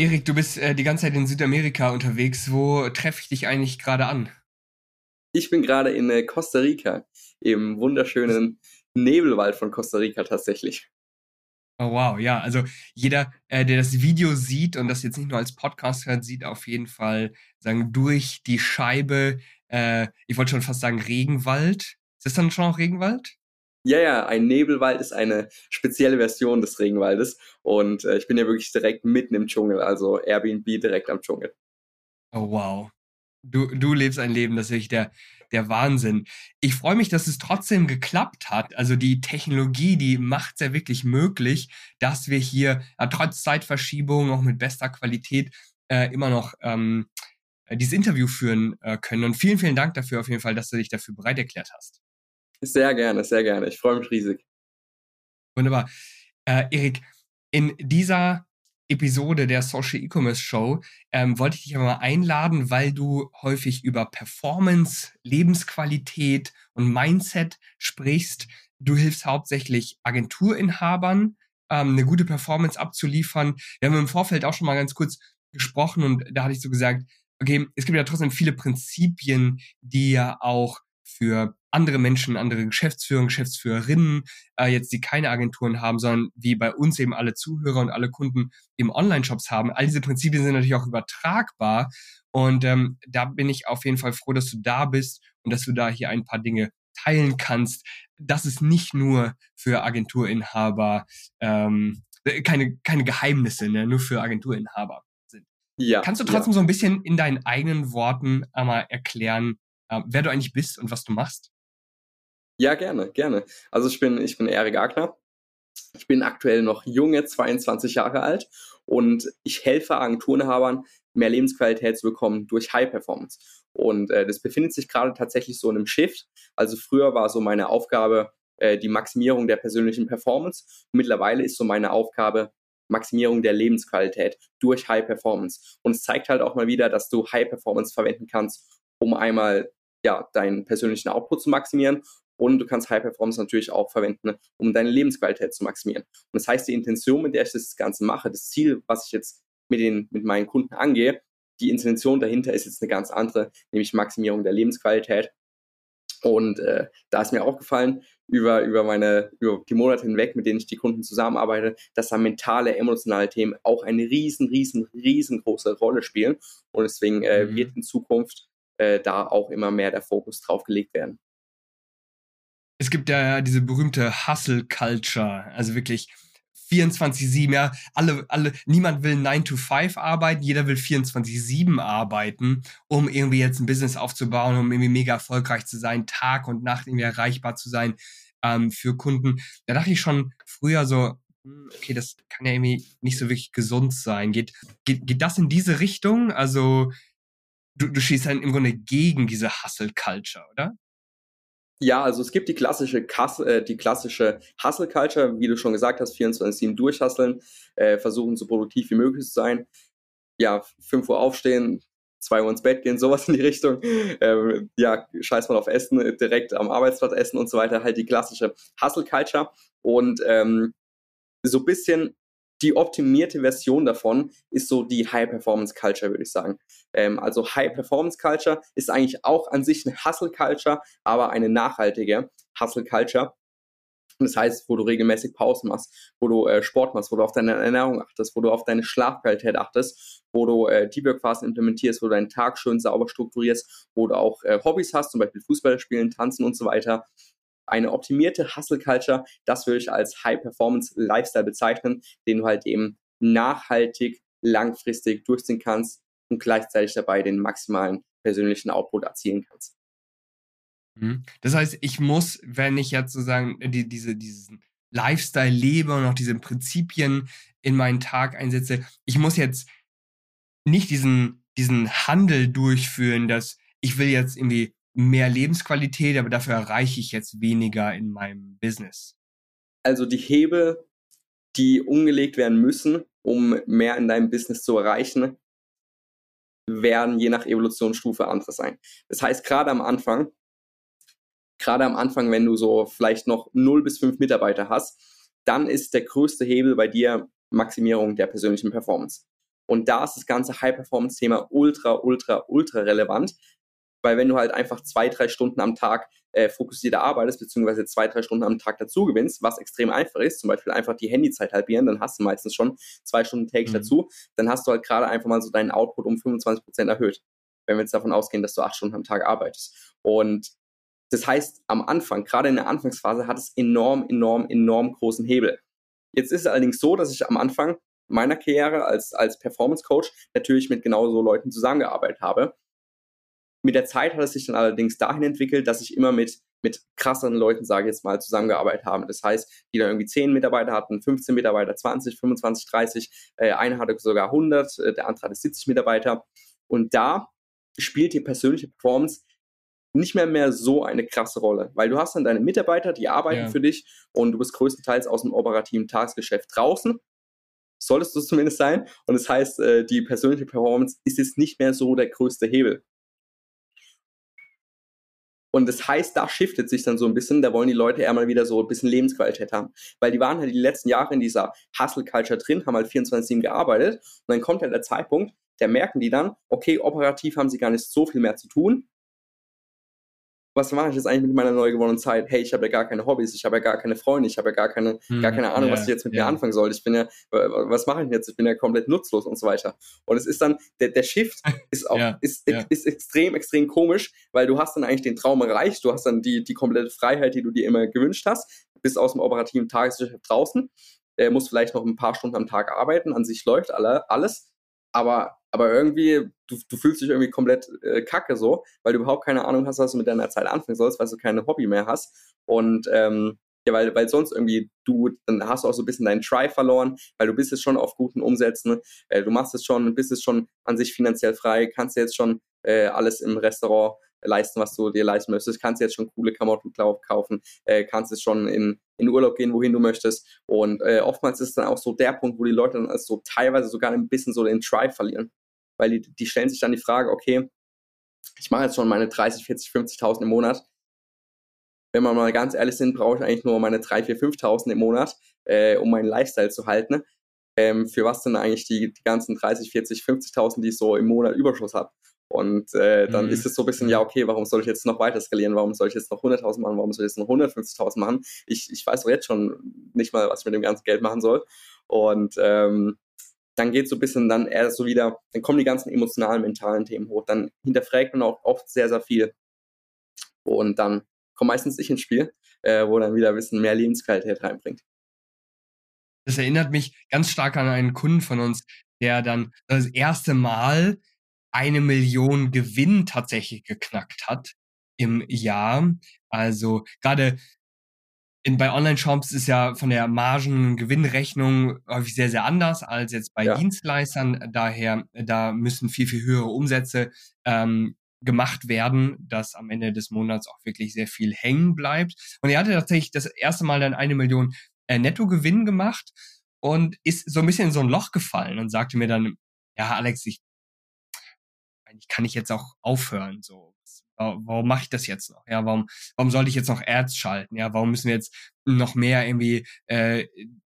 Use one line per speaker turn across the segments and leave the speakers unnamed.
Erik, du bist äh, die ganze Zeit in Südamerika unterwegs. Wo treffe ich dich eigentlich gerade an?
Ich bin gerade in äh, Costa Rica, im wunderschönen Nebelwald von Costa Rica tatsächlich.
Oh wow, ja, also jeder, äh, der das Video sieht und das jetzt nicht nur als Podcast hört, sieht auf jeden Fall sagen durch die Scheibe. Äh, ich wollte schon fast sagen Regenwald. Ist das dann schon auch Regenwald?
Ja, ja, ein Nebelwald ist eine spezielle Version des Regenwaldes und äh, ich bin ja wirklich direkt mitten im Dschungel, also Airbnb direkt am Dschungel.
Oh wow. Du, du lebst ein Leben, das ist wirklich der, der Wahnsinn. Ich freue mich, dass es trotzdem geklappt hat. Also die Technologie, die macht es ja wirklich möglich, dass wir hier ja, trotz Zeitverschiebung auch mit bester Qualität äh, immer noch ähm, dieses Interview führen äh, können. Und vielen, vielen Dank dafür auf jeden Fall, dass du dich dafür bereit erklärt hast.
Sehr gerne, sehr gerne. Ich freue mich riesig.
Wunderbar. Äh, Erik, in dieser Episode der Social E-Commerce Show ähm, wollte ich dich aber mal einladen, weil du häufig über Performance, Lebensqualität und Mindset sprichst. Du hilfst hauptsächlich Agenturinhabern, ähm, eine gute Performance abzuliefern. Wir haben im Vorfeld auch schon mal ganz kurz gesprochen und da hatte ich so gesagt, okay, es gibt ja trotzdem viele Prinzipien, die ja auch für andere Menschen, andere Geschäftsführer, Geschäftsführerinnen, äh, jetzt die keine Agenturen haben, sondern wie bei uns eben alle Zuhörer und alle Kunden eben Online-Shops haben. All diese Prinzipien sind natürlich auch übertragbar. Und ähm, da bin ich auf jeden Fall froh, dass du da bist und dass du da hier ein paar Dinge teilen kannst. Das ist nicht nur für Agenturinhaber ähm, keine, keine Geheimnisse, ne? nur für Agenturinhaber sind. Ja, Kannst du trotzdem ja. so ein bisschen in deinen eigenen Worten einmal erklären, äh, wer du eigentlich bist und was du machst?
Ja, gerne, gerne. Also ich bin, ich bin Erik Agner. Ich bin aktuell noch junge, 22 Jahre alt und ich helfe Agenturenhabern, mehr Lebensqualität zu bekommen durch High Performance. Und äh, das befindet sich gerade tatsächlich so in einem Shift. Also früher war so meine Aufgabe äh, die Maximierung der persönlichen Performance. Mittlerweile ist so meine Aufgabe Maximierung der Lebensqualität durch High Performance. Und es zeigt halt auch mal wieder, dass du High Performance verwenden kannst, um einmal ja, deinen persönlichen Output zu maximieren und du kannst High Performance natürlich auch verwenden, um deine Lebensqualität zu maximieren. Und das heißt, die Intention, mit der ich das Ganze mache, das Ziel, was ich jetzt mit, den, mit meinen Kunden angehe, die Intention dahinter ist jetzt eine ganz andere, nämlich Maximierung der Lebensqualität. Und äh, da ist mir aufgefallen, über, über meine, über die Monate hinweg, mit denen ich die Kunden zusammenarbeite, dass da mentale, emotionale Themen auch eine riesen, riesen, riesengroße Rolle spielen. Und deswegen äh, mhm. wird in Zukunft äh, da auch immer mehr der Fokus drauf gelegt werden.
Es gibt ja diese berühmte Hustle Culture, also wirklich 24-7, ja, alle, alle, niemand will 9 to 5 arbeiten, jeder will 24-7 arbeiten, um irgendwie jetzt ein Business aufzubauen, um irgendwie mega erfolgreich zu sein, Tag und Nacht irgendwie erreichbar zu sein ähm, für Kunden. Da dachte ich schon früher so, hm, okay, das kann ja irgendwie nicht so wirklich gesund sein. Geht, geht, geht das in diese Richtung? Also, du, du schießt dann im Grunde gegen diese Hustle-Culture, oder?
Ja, also es gibt die klassische, Kass, äh, die klassische Hustle-Culture, wie du schon gesagt hast, 24-7 durchhasseln, äh, versuchen so produktiv wie möglich zu sein. Ja, 5 Uhr aufstehen, 2 Uhr ins Bett gehen, sowas in die Richtung. Ähm, ja, scheiß mal auf Essen, direkt am Arbeitsplatz essen und so weiter. Halt die klassische Hustle-Culture. Und ähm, so ein bisschen die optimierte Version davon ist so die High Performance Culture, würde ich sagen. Ähm, also High Performance Culture ist eigentlich auch an sich eine Hustle Culture, aber eine nachhaltige Hustle Culture. Das heißt, wo du regelmäßig Pausen machst, wo du äh, Sport machst, wo du auf deine Ernährung achtest, wo du auf deine Schlafqualität achtest, wo du äh, Deep Work Phasen implementierst, wo du deinen Tag schön sauber strukturierst, wo du auch äh, Hobbys hast, zum Beispiel Fußball spielen, tanzen und so weiter eine optimierte Hustle Culture, das würde ich als High Performance Lifestyle bezeichnen, den du halt eben nachhaltig, langfristig durchziehen kannst und gleichzeitig dabei den maximalen persönlichen Output erzielen kannst.
Mhm. Das heißt, ich muss, wenn ich jetzt sozusagen die, diese, diesen Lifestyle lebe und auch diese Prinzipien in meinen Tag einsetze, ich muss jetzt nicht diesen, diesen Handel durchführen, dass ich will jetzt irgendwie mehr Lebensqualität, aber dafür erreiche ich jetzt weniger in meinem Business?
Also die Hebel, die umgelegt werden müssen, um mehr in deinem Business zu erreichen, werden je nach Evolutionsstufe andere sein. Das heißt, gerade am Anfang, gerade am Anfang, wenn du so vielleicht noch 0 bis 5 Mitarbeiter hast, dann ist der größte Hebel bei dir Maximierung der persönlichen Performance. Und da ist das ganze High-Performance-Thema ultra, ultra, ultra relevant, weil wenn du halt einfach zwei, drei Stunden am Tag äh, fokussiert arbeitest, beziehungsweise zwei, drei Stunden am Tag dazu gewinnst, was extrem einfach ist, zum Beispiel einfach die Handyzeit halbieren, dann hast du meistens schon zwei Stunden täglich mhm. dazu, dann hast du halt gerade einfach mal so deinen Output um 25 Prozent erhöht, wenn wir jetzt davon ausgehen, dass du acht Stunden am Tag arbeitest. Und das heißt, am Anfang, gerade in der Anfangsphase, hat es enorm, enorm, enorm großen Hebel. Jetzt ist es allerdings so, dass ich am Anfang meiner Karriere als, als Performance Coach natürlich mit genau so Leuten zusammengearbeitet habe. Mit der Zeit hat es sich dann allerdings dahin entwickelt, dass ich immer mit, mit krasseren Leuten, sage ich jetzt mal, zusammengearbeitet habe. Das heißt, die dann irgendwie 10 Mitarbeiter hatten, 15 Mitarbeiter, 20, 25, 30, äh, einer hatte sogar 100, äh, der andere hatte 70 Mitarbeiter. Und da spielt die persönliche Performance nicht mehr mehr so eine krasse Rolle, weil du hast dann deine Mitarbeiter, die arbeiten ja. für dich und du bist größtenteils aus dem operativen Tagesgeschäft draußen. Solltest du zumindest sein. Und das heißt, äh, die persönliche Performance ist jetzt nicht mehr so der größte Hebel. Und das heißt, da shiftet sich dann so ein bisschen, da wollen die Leute eher mal wieder so ein bisschen Lebensqualität haben. Weil die waren halt die letzten Jahre in dieser Hustle-Culture drin, haben halt 24-7 gearbeitet. Und dann kommt halt der Zeitpunkt, da merken die dann, okay, operativ haben sie gar nicht so viel mehr zu tun, was mache ich jetzt eigentlich mit meiner neu gewonnenen Zeit? Hey, ich habe ja gar keine Hobbys, ich habe ja gar keine Freunde, ich habe ja gar keine, hm, gar keine Ahnung, yeah, was ich jetzt mit yeah. mir anfangen soll. Ich bin ja, was mache ich jetzt? Ich bin ja komplett nutzlos und so weiter. Und es ist dann, der, der Shift ist auch, yeah, ist, ist extrem, extrem komisch, weil du hast dann eigentlich den Traum erreicht, du hast dann die, die komplette Freiheit, die du dir immer gewünscht hast, bist aus dem operativen Tagesgeschäft draußen, äh, musst vielleicht noch ein paar Stunden am Tag arbeiten, an sich läuft alle, alles, aber aber irgendwie, du, du fühlst dich irgendwie komplett äh, kacke so, weil du überhaupt keine Ahnung hast, was du mit deiner Zeit anfangen sollst, weil du keine Hobby mehr hast. Und ähm, ja, weil, weil sonst irgendwie du, dann hast du auch so ein bisschen deinen Try verloren, weil du bist jetzt schon auf guten Umsätzen, äh, du machst es schon, bist es schon an sich finanziell frei, kannst jetzt schon äh, alles im Restaurant leisten, was du dir leisten möchtest, kannst jetzt schon coole Klamotten kaufen, äh, kannst jetzt schon in, in Urlaub gehen, wohin du möchtest. Und äh, oftmals ist es dann auch so der Punkt, wo die Leute dann so teilweise sogar ein bisschen so den Try verlieren weil die, die stellen sich dann die Frage, okay, ich mache jetzt schon meine 30, 40, 50.000 im Monat. Wenn wir mal ganz ehrlich sind, brauche ich eigentlich nur meine 3, 4, 5.000 im Monat, äh, um meinen Lifestyle zu halten. Ähm, für was denn eigentlich die, die ganzen 30, 40, 50.000, die ich so im Monat Überschuss habe? Und äh, dann mhm. ist es so ein bisschen, ja, okay, warum soll ich jetzt noch weiter skalieren? Warum soll ich jetzt noch 100.000 machen? Warum soll ich jetzt noch 150.000 machen? Ich, ich weiß doch jetzt schon nicht mal, was ich mit dem ganzen Geld machen soll. Und ähm, dann geht so ein bisschen dann eher so wieder, dann kommen die ganzen emotionalen, mentalen Themen hoch. Dann hinterfragt man auch oft sehr, sehr viel. Und dann kommt meistens ich ins Spiel, äh, wo dann wieder ein bisschen mehr Lebensqualität reinbringt.
Das erinnert mich ganz stark an einen Kunden von uns, der dann das erste Mal eine Million Gewinn tatsächlich geknackt hat im Jahr. Also gerade in, bei Online-Shops ist ja von der Margen-Gewinnrechnung häufig sehr, sehr anders als jetzt bei ja. Dienstleistern. Daher, da müssen viel, viel höhere Umsätze ähm, gemacht werden, dass am Ende des Monats auch wirklich sehr viel hängen bleibt. Und er hatte tatsächlich das erste Mal dann eine Million äh, Nettogewinn gemacht und ist so ein bisschen in so ein Loch gefallen und sagte mir dann, ja, Alex, ich, eigentlich kann ich jetzt auch aufhören, so warum mache ich das jetzt noch? Ja, warum, warum sollte ich jetzt noch Ads schalten? Ja, warum müssen wir jetzt noch mehr irgendwie, äh,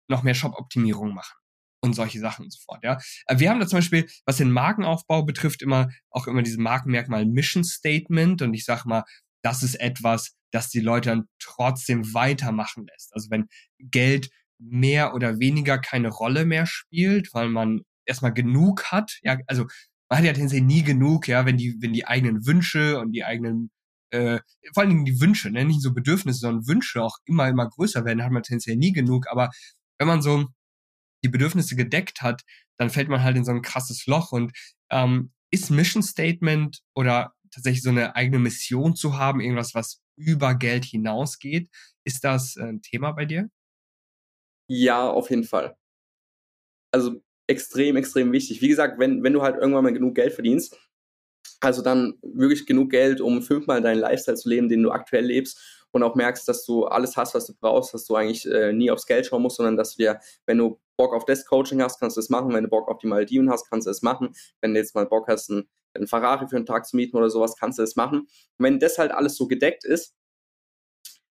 noch mehr Shop-Optimierung machen? Und solche Sachen und so fort, ja. Äh, wir haben da zum Beispiel, was den Markenaufbau betrifft, immer, auch immer dieses Markenmerkmal Mission Statement. Und ich sag mal, das ist etwas, das die Leute dann trotzdem weitermachen lässt. Also wenn Geld mehr oder weniger keine Rolle mehr spielt, weil man erstmal genug hat, ja, also man hat ja tendenziell nie genug, ja, wenn die, wenn die eigenen Wünsche und die eigenen, äh, vor allen Dingen die Wünsche, ne, nicht so Bedürfnisse, sondern Wünsche auch immer, immer größer werden, hat man tendenziell nie genug. Aber wenn man so die Bedürfnisse gedeckt hat, dann fällt man halt in so ein krasses Loch. Und ähm, ist Mission Statement oder tatsächlich so eine eigene Mission zu haben, irgendwas, was über Geld hinausgeht, ist das äh, ein Thema bei dir?
Ja, auf jeden Fall. Also extrem, extrem wichtig. Wie gesagt, wenn, wenn du halt irgendwann mal genug Geld verdienst, Also dann wirklich genug Geld, um fünfmal deinen Lifestyle zu leben, den du aktuell lebst und auch merkst, dass du alles hast, was du brauchst, dass du eigentlich äh, nie aufs Geld schauen musst, sondern dass du dir, wenn du Bock auf das Coaching hast, kannst du es machen. Wenn du Bock auf die Maldiven hast, kannst du es machen. Wenn du jetzt mal Bock hast, einen, einen Ferrari für einen Tag zu mieten oder sowas, kannst du es machen. Und wenn das halt alles so gedeckt ist,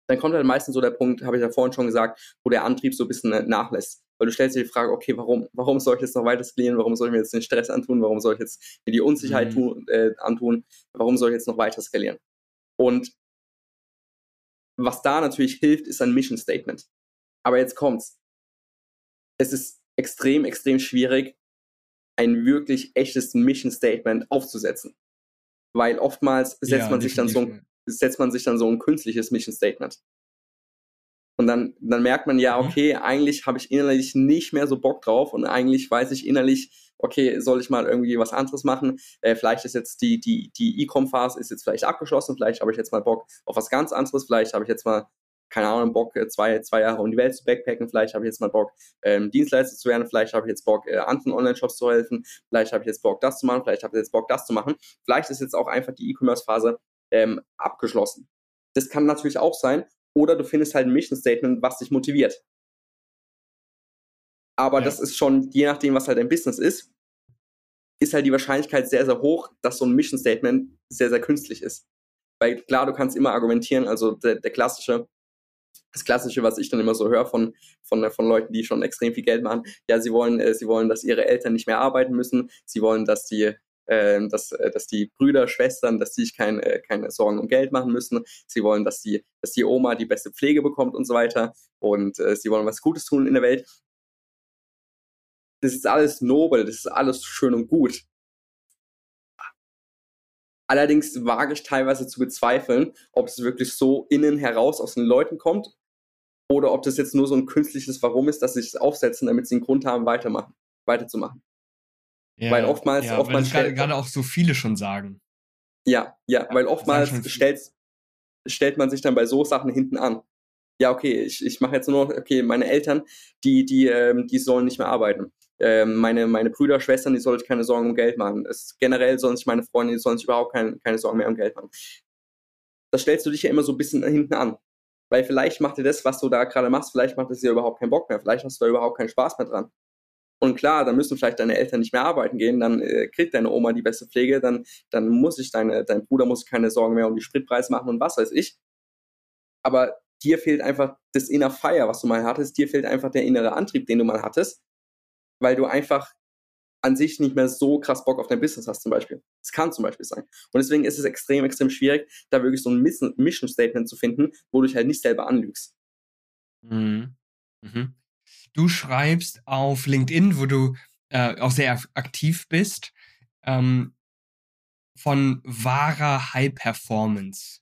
dann kommt halt meistens so der Punkt, habe ich ja vorhin schon gesagt, wo der Antrieb so ein bisschen nachlässt. Weil du stellst dir die Frage, okay, warum, warum soll ich jetzt noch weiter skalieren? Warum soll ich mir jetzt den Stress antun? Warum soll ich jetzt mir die Unsicherheit mhm. tun, äh, antun? Warum soll ich jetzt noch weiter skalieren? Und was da natürlich hilft, ist ein Mission Statement. Aber jetzt kommt's. Es ist extrem, extrem schwierig, ein wirklich echtes Mission Statement aufzusetzen. Weil oftmals setzt ja, man sich dann so ein, setzt man sich dann so ein künstliches Mission Statement. Und dann, dann merkt man ja, mhm. okay, eigentlich habe ich innerlich nicht mehr so Bock drauf und eigentlich weiß ich innerlich, okay, soll ich mal irgendwie was anderes machen? Äh, vielleicht ist jetzt die, die, die E-Com-Phase ist jetzt vielleicht abgeschlossen, vielleicht habe ich jetzt mal Bock auf was ganz anderes, vielleicht habe ich jetzt mal, keine Ahnung, Bock, äh, zwei, zwei Jahre um die Welt zu backpacken, vielleicht habe ich jetzt mal Bock, ähm, Dienstleister zu werden, vielleicht habe ich jetzt Bock, äh, anderen Online-Shops zu helfen, vielleicht habe ich jetzt Bock, das zu machen, vielleicht habe ich jetzt Bock, das zu machen. Vielleicht ist jetzt auch einfach die E-Commerce-Phase ähm, abgeschlossen. Das kann natürlich auch sein. Oder du findest halt ein Mission Statement, was dich motiviert. Aber ja. das ist schon, je nachdem, was halt dein Business ist, ist halt die Wahrscheinlichkeit sehr, sehr hoch, dass so ein Mission Statement sehr, sehr künstlich ist. Weil klar, du kannst immer argumentieren, also der, der klassische, das Klassische, was ich dann immer so höre von, von, von Leuten, die schon extrem viel Geld machen, ja, sie wollen, äh, sie wollen, dass ihre Eltern nicht mehr arbeiten müssen, sie wollen, dass die äh, dass, dass die Brüder, Schwestern, dass die sich kein, äh, keine Sorgen um Geld machen müssen. Sie wollen, dass die, dass die Oma die beste Pflege bekommt und so weiter. Und äh, sie wollen was Gutes tun in der Welt. Das ist alles nobel, das ist alles schön und gut. Allerdings wage ich teilweise zu bezweifeln, ob es wirklich so innen heraus aus den Leuten kommt oder ob das jetzt nur so ein künstliches Warum ist, dass sie es aufsetzen, damit sie einen Grund haben, weitermachen, weiterzumachen.
Ja, weil oftmals, ja, oftmals weil gerade auch so viele schon sagen.
Ja, ja, weil oftmals stellt, stellt man sich dann bei so Sachen hinten an. Ja, okay, ich, ich mache jetzt nur noch, okay, meine Eltern, die, die, ähm, die sollen nicht mehr arbeiten. Ähm, meine, meine Brüder, Schwestern, die sollen sich keine Sorgen um Geld machen. Es, generell sollen sich meine Freunde, die sollen sich überhaupt keine, keine Sorgen mehr um Geld machen. Das stellst du dich ja immer so ein bisschen hinten an. Weil vielleicht macht dir das, was du da gerade machst, vielleicht macht es dir überhaupt keinen Bock mehr. Vielleicht hast du da überhaupt keinen Spaß mehr dran. Und klar, dann müssen vielleicht deine Eltern nicht mehr arbeiten gehen, dann äh, kriegt deine Oma die beste Pflege, dann, dann muss sich deine, dein Bruder muss keine Sorgen mehr um die Spritpreis machen und was weiß ich. Aber dir fehlt einfach das Inner Fire, was du mal hattest, dir fehlt einfach der innere Antrieb, den du mal hattest, weil du einfach an sich nicht mehr so krass Bock auf dein Business hast zum Beispiel. Das kann zum Beispiel sein. Und deswegen ist es extrem, extrem schwierig, da wirklich so ein Mission Statement zu finden, wo du dich halt nicht selber anlügst.
Mhm. Mhm. Du schreibst auf LinkedIn, wo du äh, auch sehr aktiv bist, ähm, von wahrer High Performance.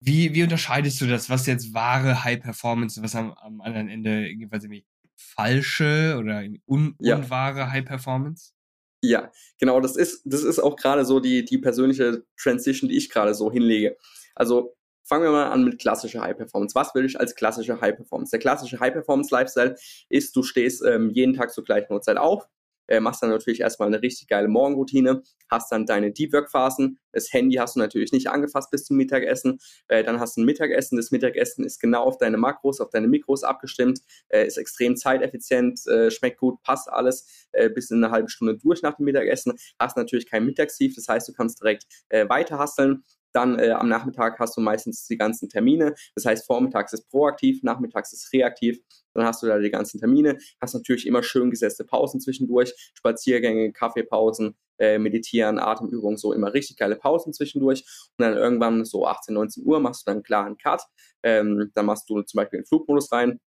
Wie, wie unterscheidest du das? Was jetzt wahre High Performance, was am, am anderen Ende irgendwie falsche oder un, ja. unwahre High Performance?
Ja, genau, das ist, das ist auch gerade so die, die persönliche Transition, die ich gerade so hinlege. Also Fangen wir mal an mit klassischer High Performance. Was will ich als klassische High Performance? Der klassische High Performance Lifestyle ist, du stehst ähm, jeden Tag zur gleichen Uhrzeit auf, äh, machst dann natürlich erstmal eine richtig geile Morgenroutine, hast dann deine Deep Work Phasen. Das Handy hast du natürlich nicht angefasst bis zum Mittagessen. Äh, dann hast du ein Mittagessen. Das Mittagessen ist genau auf deine Makros, auf deine Mikros abgestimmt, äh, ist extrem zeiteffizient, äh, schmeckt gut, passt alles äh, bis in eine halbe Stunde durch nach dem Mittagessen. Hast natürlich kein Mittagstief, das heißt, du kannst direkt äh, weiter. Dann äh, am Nachmittag hast du meistens die ganzen Termine. Das heißt, vormittags ist proaktiv, nachmittags ist reaktiv. Dann hast du da die ganzen Termine. Hast natürlich immer schön gesetzte Pausen zwischendurch, Spaziergänge, Kaffeepausen, äh, Meditieren, Atemübungen, so immer richtig geile Pausen zwischendurch. Und dann irgendwann so 18, 19 Uhr machst du dann einen klaren Cut. Ähm, dann machst du zum Beispiel den Flugmodus rein.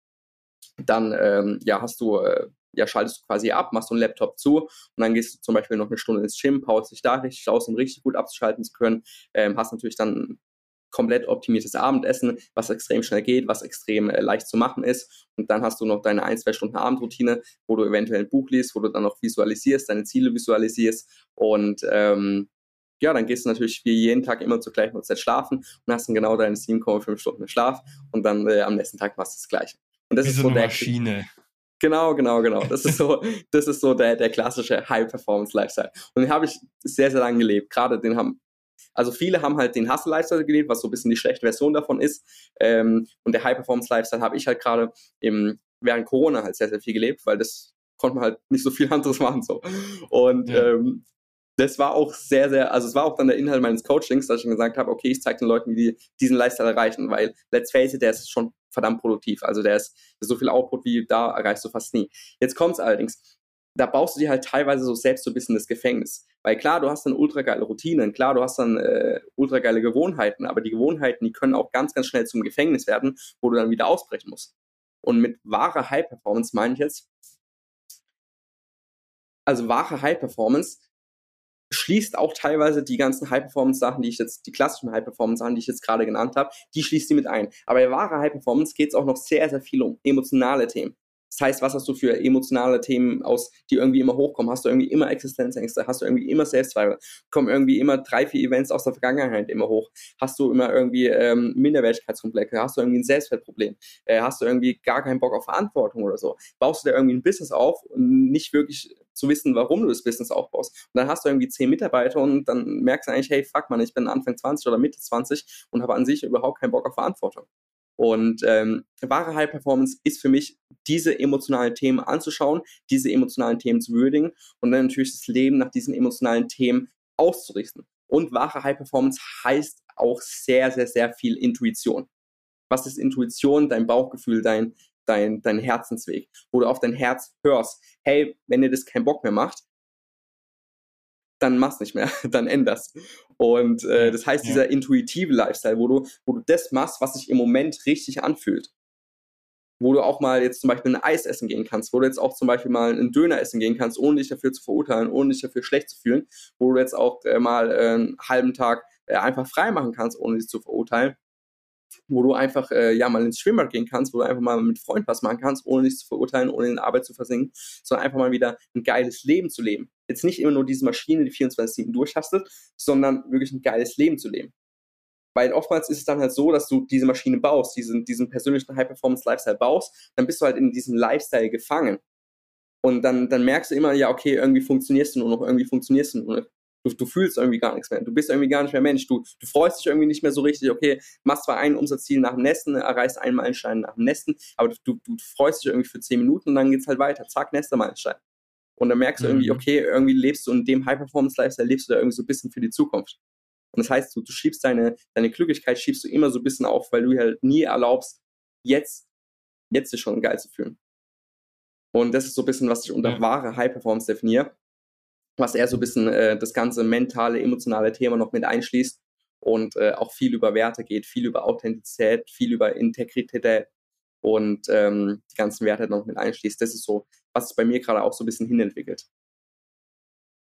Dann ähm, ja, hast du äh, ja, schaltest du quasi ab, machst so einen Laptop zu und dann gehst du zum Beispiel noch eine Stunde ins Gym, paust dich da richtig aus, um richtig gut abzuschalten zu können. Ähm, hast natürlich dann komplett optimiertes Abendessen, was extrem schnell geht, was extrem äh, leicht zu machen ist. Und dann hast du noch deine ein, zwei Stunden Abendroutine, wo du eventuell ein Buch liest, wo du dann noch visualisierst, deine Ziele visualisierst. Und ähm, ja, dann gehst du natürlich wie jeden Tag immer zur gleichen Uhrzeit schlafen und hast dann genau deine 7,5 Stunden Schlaf und dann äh, am nächsten Tag machst du das Gleiche. Und das
wie
ist
so, so eine Maschine.
Genau, genau, genau. Das ist so, das ist so der, der klassische High-Performance-Lifestyle. Und den habe ich sehr, sehr lange gelebt. Gerade den haben Also viele haben halt den Hustle-Lifestyle gelebt, was so ein bisschen die schlechte Version davon ist. Ähm, und der High-Performance-Lifestyle habe ich halt gerade während Corona halt sehr, sehr viel gelebt, weil das konnte man halt nicht so viel anderes machen. so. Und ja. ähm, das war auch sehr, sehr, also es war auch dann der Inhalt meines Coachings, dass ich gesagt habe, okay, ich zeige den Leuten, wie die diesen Lifestyle erreichen, weil let's face it, der ist schon verdammt produktiv. Also der ist so viel Output wie da erreichst du fast nie. Jetzt kommt es allerdings, da baust du dir halt teilweise so selbst so ein bisschen das Gefängnis. Weil klar, du hast dann ultra geile Routinen, klar, du hast dann äh, ultra geile Gewohnheiten, aber die Gewohnheiten, die können auch ganz, ganz schnell zum Gefängnis werden, wo du dann wieder ausbrechen musst. Und mit wahrer High Performance meine ich jetzt, also wahre High Performance schließt auch teilweise die ganzen High-Performance-Sachen, die ich jetzt, die klassischen High-Performance-Sachen, die ich jetzt gerade genannt habe, die schließt die mit ein. Aber bei wahrer High-Performance geht es auch noch sehr, sehr viel um emotionale Themen. Das heißt, was hast du für emotionale Themen aus, die irgendwie immer hochkommen? Hast du irgendwie immer Existenzängste? Hast du irgendwie immer Selbstzweifel? Kommen irgendwie immer drei, vier Events aus der Vergangenheit immer hoch? Hast du immer irgendwie ähm, Minderwertigkeitskomplexe? Hast du irgendwie ein Selbstwertproblem? Äh, hast du irgendwie gar keinen Bock auf Verantwortung oder so? Baust du da irgendwie ein Business auf und nicht wirklich zu wissen, warum du das Business aufbaust. Und dann hast du irgendwie zehn Mitarbeiter und dann merkst du eigentlich, hey, fuck man, ich bin Anfang 20 oder Mitte 20 und habe an sich überhaupt keinen Bock auf Verantwortung. Und ähm, wahre High Performance ist für mich, diese emotionalen Themen anzuschauen, diese emotionalen Themen zu würdigen und dann natürlich das Leben nach diesen emotionalen Themen auszurichten. Und wahre High Performance heißt auch sehr, sehr, sehr viel Intuition. Was ist Intuition? Dein Bauchgefühl, dein, dein, dein Herzensweg, wo du auf dein Herz hörst. Hey, wenn dir das keinen Bock mehr macht, dann mach's nicht mehr, dann änderst. Und äh, das heißt, ja. dieser intuitive Lifestyle, wo du, wo du das machst, was sich im Moment richtig anfühlt. Wo du auch mal jetzt zum Beispiel ein Eis essen gehen kannst, wo du jetzt auch zum Beispiel mal einen Döner essen gehen kannst, ohne dich dafür zu verurteilen, ohne dich dafür schlecht zu fühlen, wo du jetzt auch äh, mal äh, einen halben Tag äh, einfach frei machen kannst, ohne dich zu verurteilen wo du einfach äh, ja mal ins Schwimmbad gehen kannst, wo du einfach mal mit Freunden was machen kannst, ohne dich zu verurteilen, ohne in Arbeit zu versinken, sondern einfach mal wieder ein geiles Leben zu leben. Jetzt nicht immer nur diese Maschine, die 24-7 durchhastet, sondern wirklich ein geiles Leben zu leben. Weil oftmals ist es dann halt so, dass du diese Maschine baust, diesen, diesen persönlichen High-Performance-Lifestyle baust, dann bist du halt in diesem Lifestyle gefangen. Und dann, dann merkst du immer, ja, okay, irgendwie funktionierst du nur noch, irgendwie funktionierst du nur noch. Du, du fühlst irgendwie gar nichts mehr. Du bist irgendwie gar nicht mehr Mensch. Du, du freust dich irgendwie nicht mehr so richtig. Okay, machst zwar ein Umsatzziel nach dem Nesten, erreichst einen Meilenstein nach dem Nesten, aber du, du freust dich irgendwie für zehn Minuten und dann geht's halt weiter. Zack, nächster Meilenstein. Und dann merkst du irgendwie, mhm. okay, irgendwie lebst du in dem High-Performance-Lifestyle, lebst du da irgendwie so ein bisschen für die Zukunft. Und das heißt, du, du schiebst deine, deine Glücklichkeit, schiebst du immer so ein bisschen auf, weil du halt nie erlaubst, jetzt, jetzt dich schon geil zu fühlen. Und das ist so ein bisschen, was ich unter ja. wahre High-Performance definiere was eher so ein bisschen äh, das ganze mentale, emotionale Thema noch mit einschließt und äh, auch viel über Werte geht, viel über Authentizität, viel über Integrität und ähm, die ganzen Werte noch mit einschließt. Das ist so, was sich bei mir gerade auch so ein bisschen hinentwickelt.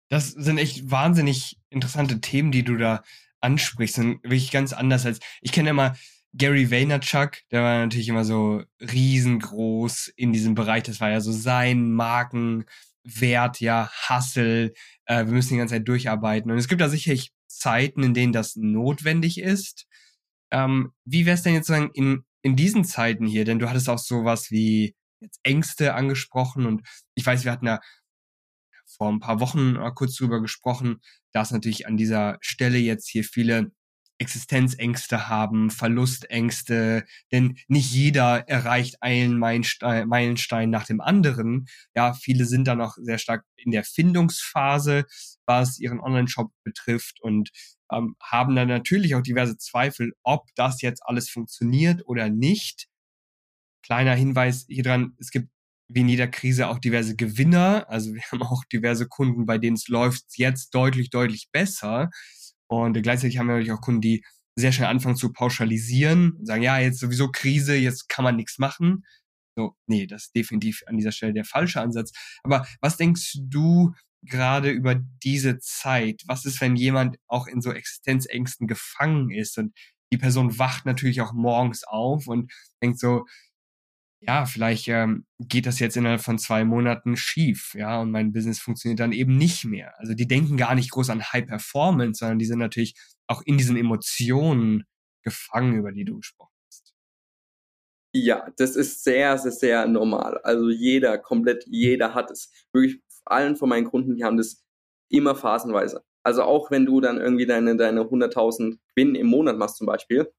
Das sind echt wahnsinnig interessante Themen, die du da ansprichst und wirklich ganz anders als ich kenne immer Gary Vaynerchuk, der war natürlich immer so riesengroß in diesem Bereich. Das war ja so sein Marken, Wert, ja, Hustle, äh, wir müssen die ganze Zeit durcharbeiten. Und es gibt da sicherlich Zeiten, in denen das notwendig ist. Ähm, wie wäre es denn jetzt sagen in, in diesen Zeiten hier? Denn du hattest auch sowas wie jetzt Ängste angesprochen und ich weiß, wir hatten ja vor ein paar Wochen kurz drüber gesprochen, dass natürlich an dieser Stelle jetzt hier viele Existenzängste haben, Verlustängste, denn nicht jeder erreicht einen Meilenstein nach dem anderen. Ja, viele sind da noch sehr stark in der Findungsphase, was ihren Online-Shop betrifft und ähm, haben dann natürlich auch diverse Zweifel, ob das jetzt alles funktioniert oder nicht. Kleiner Hinweis hier dran, es gibt wie in jeder Krise auch diverse Gewinner. Also wir haben auch diverse Kunden, bei denen es läuft jetzt deutlich, deutlich besser. Und gleichzeitig haben wir natürlich auch Kunden, die sehr schnell anfangen zu pauschalisieren und sagen, ja, jetzt sowieso Krise, jetzt kann man nichts machen. So, nee, das ist definitiv an dieser Stelle der falsche Ansatz. Aber was denkst du gerade über diese Zeit? Was ist, wenn jemand auch in so Existenzängsten gefangen ist und die Person wacht natürlich auch morgens auf und denkt so, ja, vielleicht ähm, geht das jetzt innerhalb von zwei Monaten schief, ja, und mein Business funktioniert dann eben nicht mehr. Also die denken gar nicht groß an High Performance, sondern die sind natürlich auch in diesen Emotionen gefangen, über die du gesprochen hast.
Ja, das ist sehr, sehr, sehr normal. Also jeder, komplett jeder hat es. Wirklich allen von meinen Kunden, die haben das immer phasenweise. Also auch wenn du dann irgendwie deine, deine 100.000 Gewinn im Monat machst zum Beispiel,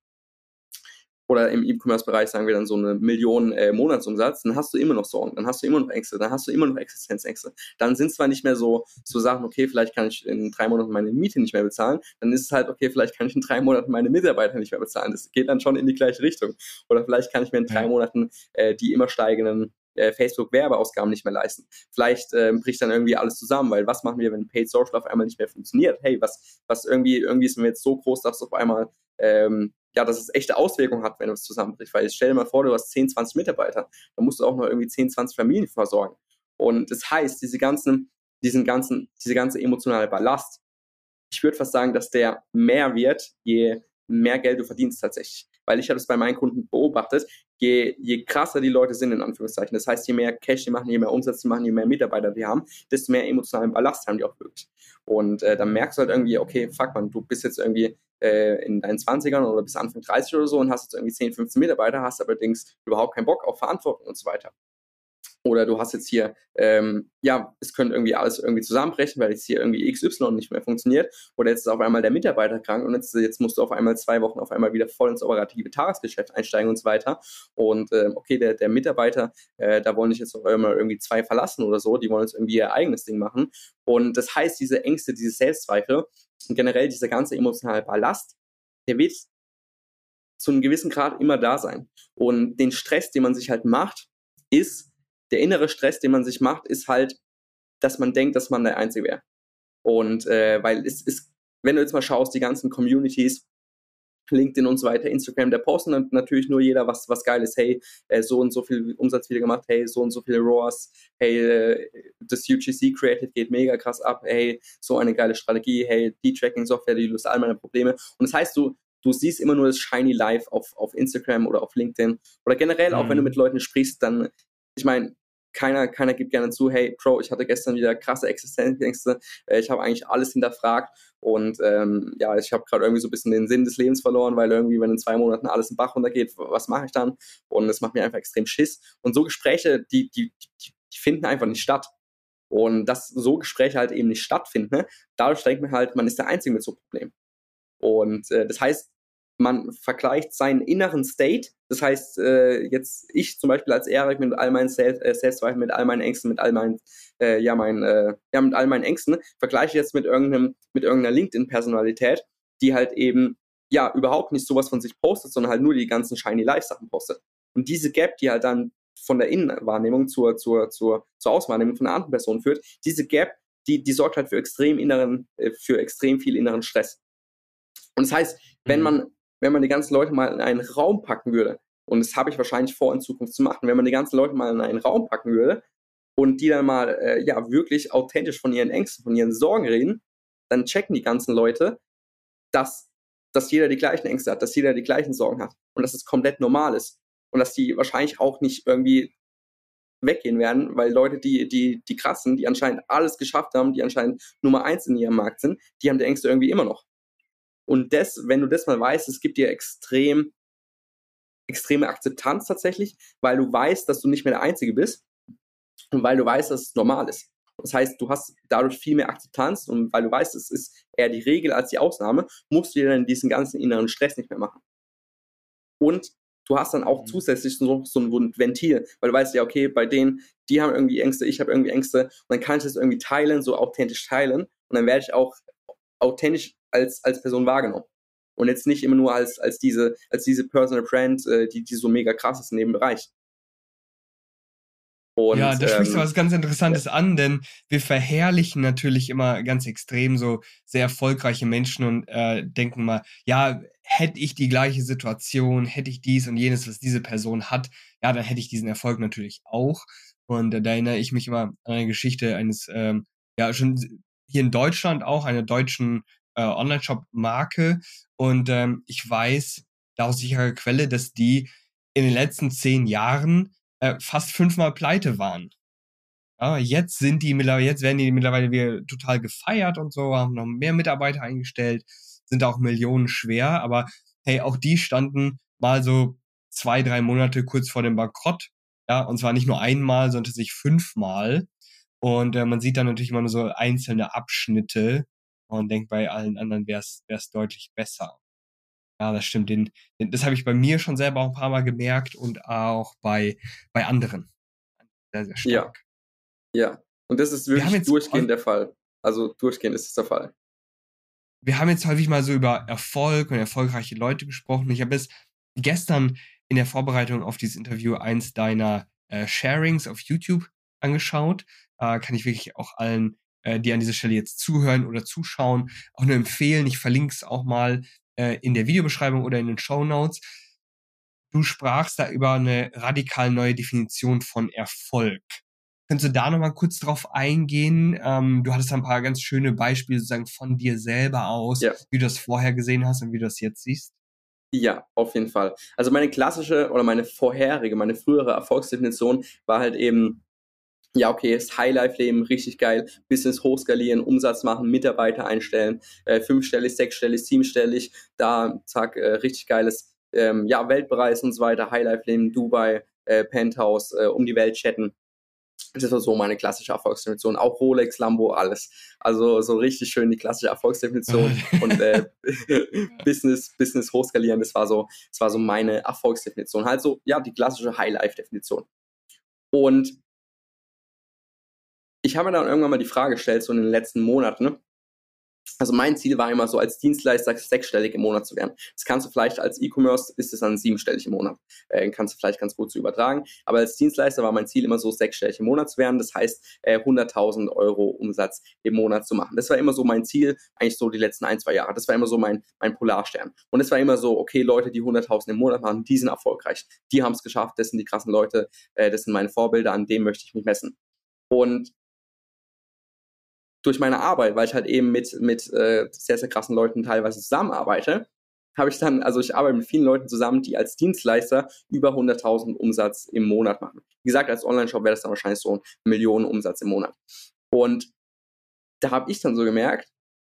oder im E-Commerce-Bereich sagen wir dann so eine Million äh, Monatsumsatz, dann hast du immer noch Sorgen, dann hast du immer noch Ängste, dann hast du immer noch Existenzängste. Dann sind zwar nicht mehr so, so Sachen, okay, vielleicht kann ich in drei Monaten meine Miete nicht mehr bezahlen, dann ist es halt, okay, vielleicht kann ich in drei Monaten meine Mitarbeiter nicht mehr bezahlen. Das geht dann schon in die gleiche Richtung. Oder vielleicht kann ich mir in drei Monaten äh, die immer steigenden äh, Facebook-Werbeausgaben nicht mehr leisten. Vielleicht äh, bricht dann irgendwie alles zusammen, weil was machen wir, wenn Paid Social auf einmal nicht mehr funktioniert? Hey, was, was irgendwie, irgendwie ist mir jetzt so groß, dass auf einmal ähm, ja, dass es echte Auswirkungen hat, wenn es zusammenbricht. Weil stell dir mal vor, du hast 10, 20 Mitarbeiter, dann musst du auch noch irgendwie 10, 20 Familien versorgen. Und das heißt, diese ganzen, diesen ganzen, diese ganze emotionale Ballast, ich würde fast sagen, dass der mehr wird, je mehr Geld du verdienst tatsächlich. Weil ich habe es bei meinen Kunden beobachtet, je, je krasser die Leute sind, in Anführungszeichen, das heißt, je mehr Cash die machen, je mehr Umsatz die machen, je mehr Mitarbeiter die haben, desto mehr emotionalen Ballast haben die auch wirklich. Und äh, dann merkst du halt irgendwie, okay, fuck man, du bist jetzt irgendwie äh, in deinen 20ern oder bis Anfang 30 oder so und hast jetzt irgendwie 10, 15 Mitarbeiter, hast allerdings überhaupt keinen Bock auf Verantwortung und so weiter. Oder du hast jetzt hier, ähm, ja, es könnte irgendwie alles irgendwie zusammenbrechen, weil jetzt hier irgendwie XY nicht mehr funktioniert. Oder jetzt ist auf einmal der Mitarbeiter krank und jetzt, jetzt musst du auf einmal zwei Wochen auf einmal wieder voll ins operative Tagesgeschäft einsteigen und so weiter. Und ähm, okay, der, der Mitarbeiter, äh, da wollen sich jetzt auf einmal irgendwie zwei verlassen oder so, die wollen jetzt irgendwie ihr eigenes Ding machen. Und das heißt, diese Ängste, diese Selbstzweifel und generell dieser ganze emotionale Ballast, der wird zu einem gewissen Grad immer da sein. Und den Stress, den man sich halt macht, ist, der innere Stress, den man sich macht, ist halt, dass man denkt, dass man der Einzige wäre. Und äh, weil es ist, wenn du jetzt mal schaust, die ganzen Communities, LinkedIn und so weiter, Instagram, der postet dann natürlich nur jeder was, was geil ist. Hey, äh, so und so viel Umsatz wieder gemacht. Hey, so und so viele ROAS. Hey, äh, das UGC Creative geht mega krass ab. Hey, so eine geile Strategie. Hey, die Tracking-Software, die löst all meine Probleme. Und das heißt, du, du siehst immer nur das Shiny Life auf, auf Instagram oder auf LinkedIn oder generell auch, wenn du mhm. mit Leuten sprichst, dann, ich meine, keiner, keiner gibt gerne zu, hey, Bro, ich hatte gestern wieder krasse Existenzängste, äh, ich habe eigentlich alles hinterfragt und ähm, ja, ich habe gerade irgendwie so ein bisschen den Sinn des Lebens verloren, weil irgendwie, wenn in zwei Monaten alles im Bach runtergeht, was mache ich dann? Und es macht mir einfach extrem Schiss. Und so Gespräche, die, die, die, die finden einfach nicht statt. Und dass so Gespräche halt eben nicht stattfinden, dadurch denkt man halt, man ist der Einzige mit so einem Problem. Und äh, das heißt, man vergleicht seinen inneren State, das heißt, äh, jetzt ich zum Beispiel als Erik mit all meinen äh, Selbstzweifeln, mit all meinen Ängsten, mit all meinen, äh, ja, mein, äh, ja, mit all meinen Ängsten, vergleiche jetzt mit irgendeinem, mit irgendeiner LinkedIn-Personalität, die halt eben, ja, überhaupt nicht sowas von sich postet, sondern halt nur die ganzen shiny Life-Sachen postet. Und diese Gap, die halt dann von der Innenwahrnehmung zur, zur, zur, zur Auswahrnehmung von einer anderen Person führt, diese Gap, die, die sorgt halt für extrem inneren, äh, für extrem viel inneren Stress. Und das heißt, wenn mhm. man wenn man die ganzen Leute mal in einen Raum packen würde, und das habe ich wahrscheinlich vor, in Zukunft zu machen, wenn man die ganzen Leute mal in einen Raum packen würde und die dann mal äh, ja wirklich authentisch von ihren Ängsten, von ihren Sorgen reden, dann checken die ganzen Leute, dass, dass jeder die gleichen Ängste hat, dass jeder die gleichen Sorgen hat und dass es komplett normal ist und dass die wahrscheinlich auch nicht irgendwie weggehen werden, weil Leute, die, die, die krassen, die anscheinend alles geschafft haben, die anscheinend Nummer eins in ihrem Markt sind, die haben die Ängste irgendwie immer noch. Und das, wenn du das mal weißt, es gibt dir extrem, extreme Akzeptanz tatsächlich, weil du weißt, dass du nicht mehr der Einzige bist und weil du weißt, dass es normal ist. Das heißt, du hast dadurch viel mehr Akzeptanz und weil du weißt, es ist eher die Regel als die Ausnahme, musst du dir dann diesen ganzen inneren Stress nicht mehr machen. Und du hast dann auch mhm. zusätzlich so, so ein Ventil, weil du weißt ja, okay, bei denen, die haben irgendwie Ängste, ich habe irgendwie Ängste und dann kann ich das irgendwie teilen, so authentisch teilen und dann werde ich auch authentisch als, als Person wahrgenommen. Und jetzt nicht immer nur als, als, diese, als diese Personal Brand, äh, die, die so mega krass ist in dem Bereich.
Und, ja, da sprichst du ähm, was ganz Interessantes ja. an, denn wir verherrlichen natürlich immer ganz extrem so sehr erfolgreiche Menschen und äh, denken mal, ja, hätte ich die gleiche Situation, hätte ich dies und jenes, was diese Person hat, ja, dann hätte ich diesen Erfolg natürlich auch. Und äh, da erinnere ich mich immer an eine Geschichte eines, ähm, ja, schon hier in Deutschland auch, einer deutschen äh, Online-Shop-Marke. Und ähm, ich weiß da aus sicherer Quelle, dass die in den letzten zehn Jahren äh, fast fünfmal pleite waren. Ja, jetzt sind die jetzt werden die mittlerweile wieder total gefeiert und so, haben noch mehr Mitarbeiter eingestellt, sind auch Millionen schwer, aber hey, auch die standen mal so zwei, drei Monate kurz vor dem Bankrott. Ja, und zwar nicht nur einmal, sondern sich fünfmal. Und äh, man sieht dann natürlich immer nur so einzelne Abschnitte man denkt, bei allen anderen wäre es deutlich besser. Ja, das stimmt. Den, den, das habe ich bei mir schon selber auch ein paar Mal gemerkt und auch bei, bei anderen.
Sehr, sehr stark. Ja. ja. Und das ist wirklich durchgehend der Fall. Also durchgehend ist es der Fall.
Wir haben jetzt häufig mal so über Erfolg und erfolgreiche Leute gesprochen. Ich habe es gestern in der Vorbereitung auf dieses Interview eins deiner äh, Sharings auf YouTube angeschaut. Äh, kann ich wirklich auch allen, äh, die an dieser Stelle jetzt zuhören oder zuschauen, auch nur empfehlen. Ich verlinke es auch mal äh, in der Videobeschreibung oder in den Show Notes. Du sprachst da über eine radikal neue Definition von Erfolg. Könntest du da nochmal kurz drauf eingehen? Ähm, du hattest ein paar ganz schöne Beispiele sozusagen von dir selber aus, ja. wie du das vorher gesehen hast und wie du das jetzt siehst.
Ja, auf jeden Fall. Also meine klassische oder meine vorherige, meine frühere Erfolgsdefinition war halt eben, ja, okay, das Highlife-Leben, richtig geil, Business hochskalieren, Umsatz machen, Mitarbeiter einstellen, äh, fünfstellig, sechsstellig, siebenstellig, da, zack, äh, richtig geiles, ähm, ja, Weltbereis und so weiter, Highlife-Leben, Dubai, äh, Penthouse, äh, um die Welt chatten. Das war so meine klassische Erfolgsdefinition. Auch Rolex, Lambo, alles. Also so richtig schön die klassische Erfolgsdefinition und äh, Business, Business hochskalieren. Das war so, das war so meine Erfolgsdefinition. Halt so, ja, die klassische High-Life-Definition. Und ich habe mir dann irgendwann mal die Frage gestellt, so in den letzten Monaten, also mein Ziel war immer so, als Dienstleister sechsstellig im Monat zu werden. Das kannst du vielleicht als E-Commerce, ist es dann siebenstellig im Monat. Äh, kannst du vielleicht ganz gut zu übertragen. Aber als Dienstleister war mein Ziel immer so, sechsstellig im Monat zu werden. Das heißt, äh, 100.000 Euro Umsatz im Monat zu machen. Das war immer so mein Ziel, eigentlich so die letzten ein, zwei Jahre. Das war immer so mein, mein Polarstern. Und es war immer so, okay, Leute, die 100.000 im Monat machen, die sind erfolgreich. Die haben es geschafft. Das sind die krassen Leute. Äh, das sind meine Vorbilder. An dem möchte ich mich messen. Und durch meine Arbeit, weil ich halt eben mit, mit äh, sehr, sehr krassen Leuten teilweise zusammenarbeite, habe ich dann, also ich arbeite mit vielen Leuten zusammen, die als Dienstleister über 100.000 Umsatz im Monat machen. Wie gesagt, als Online-Shop wäre das dann wahrscheinlich so ein Millionen Umsatz im Monat. Und da habe ich dann so gemerkt,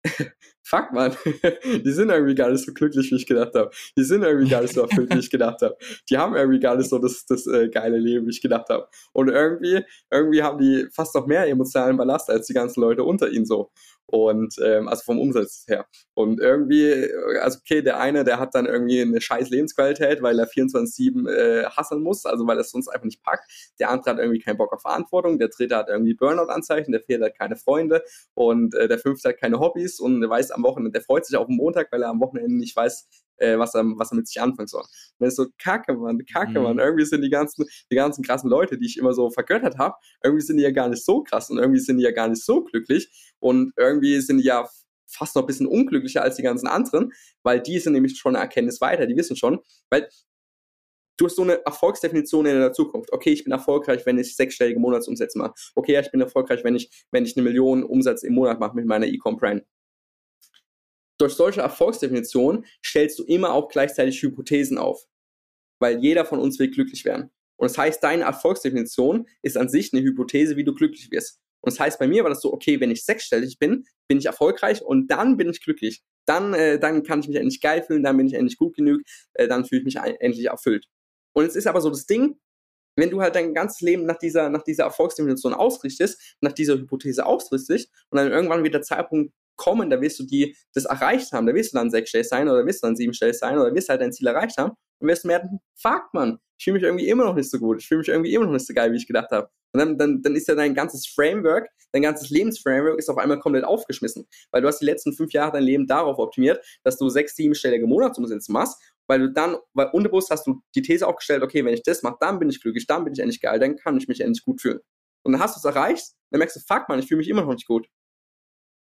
fuck man, die sind irgendwie gar nicht so glücklich, wie ich gedacht habe. Die sind irgendwie gar nicht so erfüllt, wie ich gedacht habe. Die haben irgendwie gar nicht so das, das äh, geile Leben, wie ich gedacht habe. Und irgendwie, irgendwie haben die fast noch mehr emotionalen Ballast als die ganzen Leute unter ihnen so. Und ähm, also vom Umsatz her. Und irgendwie, also okay, der eine, der hat dann irgendwie eine scheiß Lebensqualität, weil er 24-7 äh, hasseln muss, also weil er es sonst einfach nicht packt. Der andere hat irgendwie keinen Bock auf Verantwortung, der dritte hat irgendwie Burnout-Anzeichen, der vierte hat keine Freunde und äh, der fünfte hat keine Hobbys und der weiß am Wochenende, der freut sich auf den Montag, weil er am Wochenende nicht weiß, äh, was, er, was er mit sich anfangen soll. Und das ist so, kacke, Mann, kacke, mhm. Mann. Irgendwie sind die ganzen, die ganzen krassen Leute, die ich immer so vergöttert habe, irgendwie sind die ja gar nicht so krass und irgendwie sind die ja gar nicht so glücklich und irgendwie sind die ja fast noch ein bisschen unglücklicher als die ganzen anderen, weil die sind nämlich schon eine Erkenntnis weiter, die wissen schon, weil du hast so eine Erfolgsdefinition in der Zukunft. Okay, ich bin erfolgreich, wenn ich sechsstellige Monatsumsätze mache. Okay, ich bin erfolgreich, wenn ich, wenn ich eine Million Umsatz im Monat mache mit meiner E-Com-Brand durch solche Erfolgsdefinitionen stellst du immer auch gleichzeitig Hypothesen auf. Weil jeder von uns will glücklich werden. Und das heißt, deine Erfolgsdefinition ist an sich eine Hypothese, wie du glücklich wirst. Und das heißt, bei mir war das so, okay, wenn ich sechsstellig bin, bin ich erfolgreich und dann bin ich glücklich. Dann, äh, dann kann ich mich endlich geil fühlen, dann bin ich endlich gut genug, äh, dann fühle ich mich endlich erfüllt. Und es ist aber so das Ding, wenn du halt dein ganzes Leben nach dieser, nach dieser Erfolgsdefinition ausrichtest, nach dieser Hypothese ausrichtest und dann irgendwann wieder der Zeitpunkt kommen, da wirst du die, das erreicht haben, da wirst du dann sechsstellig sein oder wirst du dann siebenstellig sein oder wirst halt dein Ziel erreicht haben und wirst merken, fuck man, ich fühle mich irgendwie immer noch nicht so gut, ich fühle mich irgendwie immer noch nicht so geil, wie ich gedacht habe. Und dann, dann, dann ist ja dein ganzes Framework, dein ganzes Lebensframework ist auf einmal komplett aufgeschmissen. Weil du hast die letzten fünf Jahre dein Leben darauf optimiert, dass du sechs, siebenstellige Monatsumsätze machst, weil du dann, weil unbewusst hast du die These aufgestellt, okay, wenn ich das mache, dann bin ich glücklich, dann bin ich endlich geil, dann kann ich mich endlich gut fühlen. Und dann hast du es erreicht, dann merkst du, fuck man, ich fühle mich immer noch nicht gut.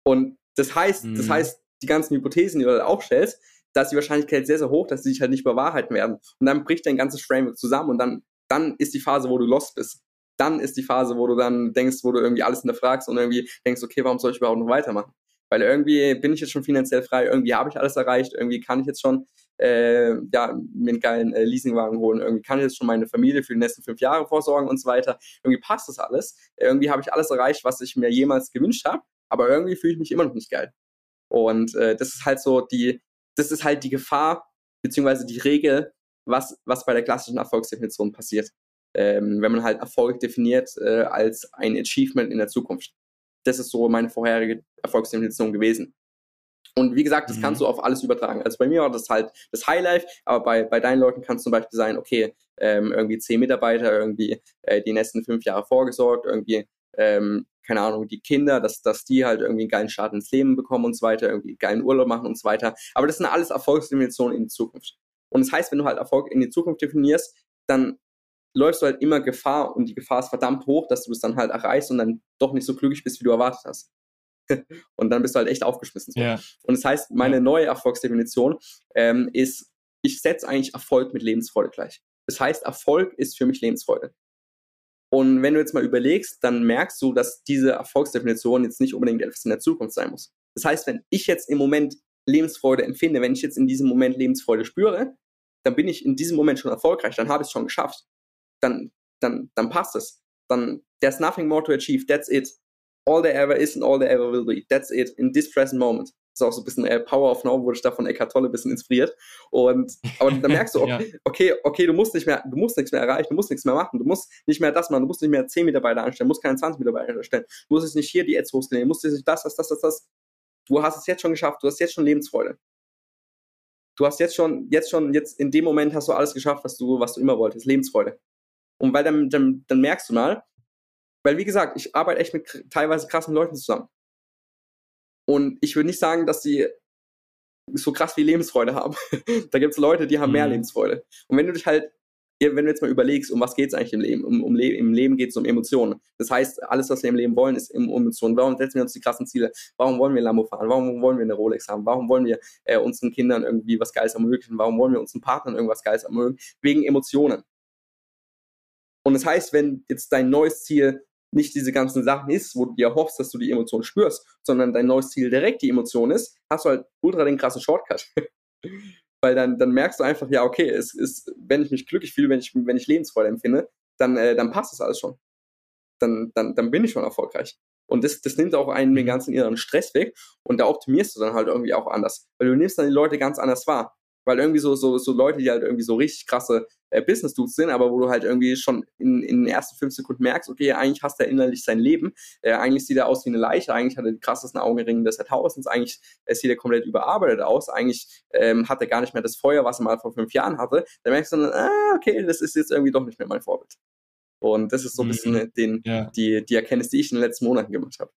Und das heißt, mhm. das heißt, die ganzen Hypothesen, die du da aufstellst, da ist die Wahrscheinlichkeit sehr, sehr hoch, dass sie sich halt nicht bewahrheiten werden. Und dann bricht dein ganzes Framework zusammen und dann, dann ist die Phase, wo du lost bist. Dann ist die Phase, wo du dann denkst, wo du irgendwie alles hinterfragst und irgendwie denkst, okay, warum soll ich überhaupt noch weitermachen? Weil irgendwie bin ich jetzt schon finanziell frei, irgendwie habe ich alles erreicht, irgendwie kann ich jetzt schon äh, ja, mir einen geilen äh, Leasingwagen holen, irgendwie kann ich jetzt schon meine Familie für die nächsten fünf Jahre vorsorgen und so weiter. Irgendwie passt das alles. Irgendwie habe ich alles erreicht, was ich mir jemals gewünscht habe aber irgendwie fühle ich mich immer noch nicht geil. Und äh, das ist halt so die, das ist halt die Gefahr, beziehungsweise die Regel, was, was bei der klassischen Erfolgsdefinition passiert. Ähm, wenn man halt Erfolg definiert äh, als ein Achievement in der Zukunft. Das ist so meine vorherige Erfolgsdefinition gewesen. Und wie gesagt, das mhm. kannst du auf alles übertragen. Also bei mir war das halt das Highlife, aber bei, bei deinen Leuten kann es zum Beispiel sein, okay, ähm, irgendwie zehn Mitarbeiter, irgendwie äh, die nächsten fünf Jahre vorgesorgt, irgendwie, ähm, keine Ahnung, die Kinder, dass, dass die halt irgendwie einen geilen Start ins Leben bekommen und so weiter, irgendwie einen geilen Urlaub machen und so weiter. Aber das sind alles Erfolgsdefinitionen in die Zukunft. Und das heißt, wenn du halt Erfolg in die Zukunft definierst, dann läufst du halt immer Gefahr und die Gefahr ist verdammt hoch, dass du es dann halt erreichst und dann doch nicht so glücklich bist, wie du erwartet hast. und dann bist du halt echt aufgeschmissen. So. Ja. Und das heißt, meine neue Erfolgsdefinition ähm, ist, ich setze eigentlich Erfolg mit Lebensfreude gleich. Das heißt, Erfolg ist für mich Lebensfreude. Und wenn du jetzt mal überlegst, dann merkst du, dass diese Erfolgsdefinition jetzt nicht unbedingt etwas in der Zukunft sein muss. Das heißt, wenn ich jetzt im Moment Lebensfreude empfinde, wenn ich jetzt in diesem Moment Lebensfreude spüre, dann bin ich in diesem Moment schon erfolgreich, dann habe ich es schon geschafft. Dann, dann, dann passt es. Dann, there's nothing more to achieve, that's it all there ever is and all there ever will be. That's it, in this present moment. Das ist auch so ein bisschen äh, Power of Now, wurde ich da von Eckhart Tolle ein bisschen inspiriert. Und, aber dann merkst du, okay, ja. okay, okay, du musst nicht mehr, du musst nichts mehr erreichen, du musst nichts mehr machen, du musst nicht mehr das machen, du musst nicht mehr 10 Mitarbeiter anstellen, du musst keine 20 Mitarbeiter anstellen, du musst jetzt nicht hier die Ads hochskalieren, du musst jetzt nicht das, das, das, das, das. Du hast es jetzt schon geschafft, du hast jetzt schon Lebensfreude. Du hast jetzt schon, jetzt schon, jetzt in dem Moment hast du alles geschafft, was du, was du immer wolltest, Lebensfreude. Und weil dann, dann, dann merkst du mal, weil, wie gesagt, ich arbeite echt mit teilweise krassen Leuten zusammen. Und ich würde nicht sagen, dass die so krass wie Lebensfreude haben. da gibt es Leute, die haben mehr mhm. Lebensfreude. Und wenn du dich halt, wenn du jetzt mal überlegst, um was geht es eigentlich im Leben? Um, um Le Im Leben geht es um Emotionen. Das heißt, alles, was wir im Leben wollen, ist um Emotionen. Warum setzen wir uns die krassen Ziele? Warum wollen wir Lambo fahren? Warum wollen wir eine Rolex haben? Warum wollen wir äh, unseren Kindern irgendwie was Geiles ermöglichen? Warum wollen wir unseren Partnern irgendwas Geiles ermöglichen? Wegen Emotionen. Und das heißt, wenn jetzt dein neues Ziel nicht diese ganzen Sachen ist, wo du dir hoffst, dass du die Emotion spürst, sondern dein neues Ziel direkt die Emotion ist, hast du halt ultra den krassen Shortcut. Weil dann, dann merkst du einfach, ja, okay, es ist, wenn ich mich glücklich fühle, wenn ich, wenn ich Lebensfreude empfinde, dann, äh, dann passt das alles schon. Dann, dann, dann bin ich schon erfolgreich. Und das, das nimmt auch einen den ganzen inneren Stress weg und da optimierst du dann halt irgendwie auch anders. Weil du nimmst dann die Leute ganz anders wahr. Weil irgendwie so, so, so Leute, die halt irgendwie so richtig krasse äh, Business-Dudes sind, aber wo du halt irgendwie schon in, in den ersten fünf Sekunden merkst, okay, eigentlich hasst er innerlich sein Leben, äh, eigentlich sieht er aus wie eine Leiche, eigentlich hat er die krassesten Augenringe des Jahrtausends, eigentlich äh, sieht er komplett überarbeitet aus, eigentlich ähm, hat er gar nicht mehr das Feuer, was er mal vor fünf Jahren hatte, dann merkst du dann, ah, okay, das ist jetzt irgendwie doch nicht mehr mein Vorbild. Und das ist so ein bisschen mhm. den, ja. die, die Erkenntnis, die ich in den letzten Monaten gemacht habe.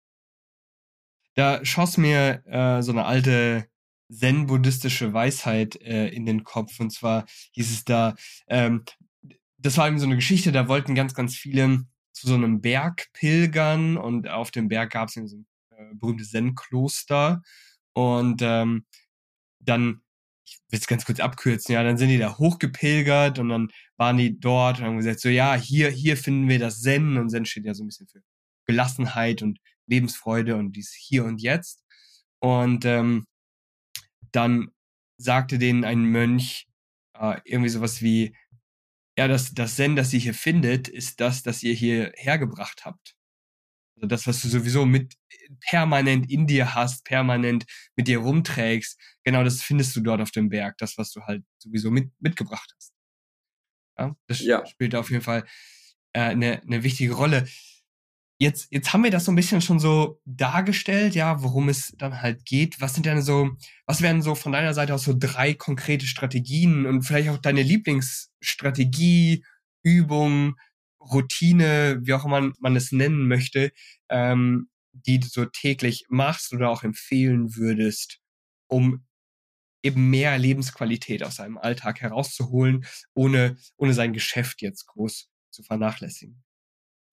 Da schoss mir äh, so eine alte zen-buddhistische Weisheit äh, in den Kopf. Und zwar hieß es da, ähm, das war eben so eine Geschichte, da wollten ganz, ganz viele zu so einem Berg pilgern und auf dem Berg gab es so ein äh, berühmtes Zen-Kloster. Und ähm, dann, ich will es ganz kurz abkürzen, ja, dann sind die da hochgepilgert und dann waren die dort und haben gesagt, so ja, hier, hier finden wir das Zen und Zen steht ja so ein bisschen für Gelassenheit und Lebensfreude und dies hier und jetzt. Und ähm, dann sagte denen ein Mönch äh, irgendwie sowas wie, ja, das, das Zen, das ihr hier findet, ist das, das ihr hier hergebracht habt. Also das, was du sowieso mit permanent in dir hast, permanent mit dir rumträgst, genau das findest du dort auf dem Berg, das, was du halt sowieso mit, mitgebracht hast. Ja, das ja. spielt auf jeden Fall äh, eine, eine wichtige Rolle. Jetzt, jetzt haben wir das so ein bisschen schon so dargestellt, ja, worum es dann halt geht. Was sind denn so, was wären so von deiner Seite aus so drei konkrete Strategien und vielleicht auch deine Lieblingsstrategie, Übung, Routine, wie auch immer man es nennen möchte, ähm, die du so täglich machst oder auch empfehlen würdest, um eben mehr Lebensqualität aus seinem Alltag herauszuholen, ohne, ohne sein Geschäft jetzt groß zu vernachlässigen?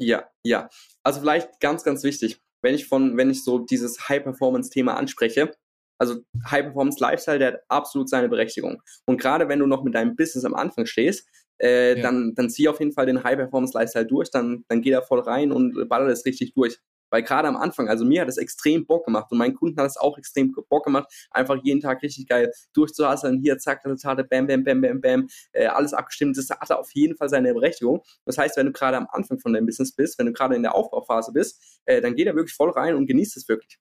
Ja, ja. Also vielleicht ganz, ganz wichtig, wenn ich von, wenn ich so dieses High-Performance-Thema anspreche, also High-Performance-Lifestyle, der hat absolut seine Berechtigung. Und gerade wenn du noch mit deinem Business am Anfang stehst, äh, ja. dann, dann zieh auf jeden Fall den High-Performance-Lifestyle durch, dann, dann geh da voll rein und baller das richtig durch. Weil gerade am Anfang, also mir hat es extrem Bock gemacht und meinen Kunden hat es auch extrem Bock gemacht, einfach jeden Tag richtig geil durchzuhasseln. Hier, zack, Resultate, bam, bam, bam, bam, bam, äh, alles abgestimmt. Das hat auf jeden Fall seine Berechtigung. Das heißt, wenn du gerade am Anfang von deinem Business bist, wenn du gerade in der Aufbauphase bist, äh, dann geh da wirklich voll rein und genießt es wirklich.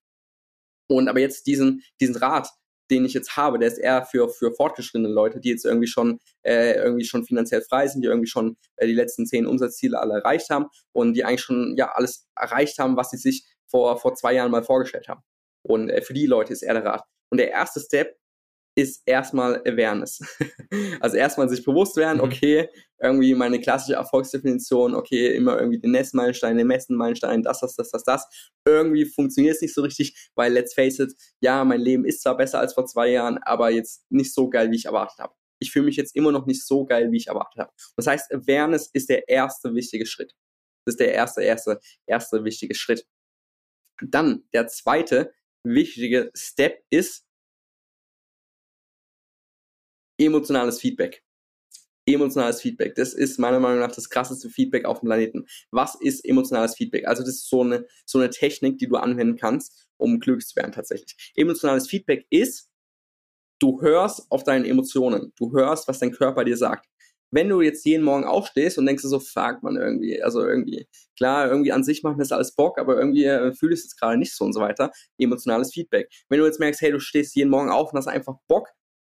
Und aber jetzt diesen, diesen Rat, den ich jetzt habe, der ist eher für, für fortgeschrittene Leute, die jetzt irgendwie schon, äh, irgendwie schon finanziell frei sind, die irgendwie schon äh, die letzten zehn Umsatzziele alle erreicht haben und die eigentlich schon ja alles erreicht haben, was sie sich vor, vor zwei Jahren mal vorgestellt haben. Und äh, für die Leute ist er der Rat. Und der erste Step ist erstmal Awareness. also erstmal sich bewusst werden, mhm. okay, irgendwie meine klassische Erfolgsdefinition, okay, immer irgendwie den Nestmeilenstein, den Messenmeilenstein, das, das, das, das, das. Irgendwie funktioniert es nicht so richtig, weil let's face it, ja, mein Leben ist zwar besser als vor zwei Jahren, aber jetzt nicht so geil, wie ich erwartet habe. Ich fühle mich jetzt immer noch nicht so geil, wie ich erwartet habe. Das heißt, Awareness ist der erste wichtige Schritt. Das ist der erste, erste, erste wichtige Schritt. Dann der zweite wichtige Step ist, emotionales Feedback. Emotionales Feedback. Das ist meiner Meinung nach das krasseste Feedback auf dem Planeten. Was ist emotionales Feedback? Also das ist so eine, so eine Technik, die du anwenden kannst, um glücklich zu werden tatsächlich. Emotionales Feedback ist, du hörst auf deine Emotionen. Du hörst, was dein Körper dir sagt. Wenn du jetzt jeden Morgen aufstehst und denkst so, fuck man irgendwie, also irgendwie, klar, irgendwie an sich macht mir das alles Bock, aber irgendwie äh, fühle es jetzt gerade nicht so und so weiter. Emotionales Feedback. Wenn du jetzt merkst, hey, du stehst jeden Morgen auf und hast einfach Bock,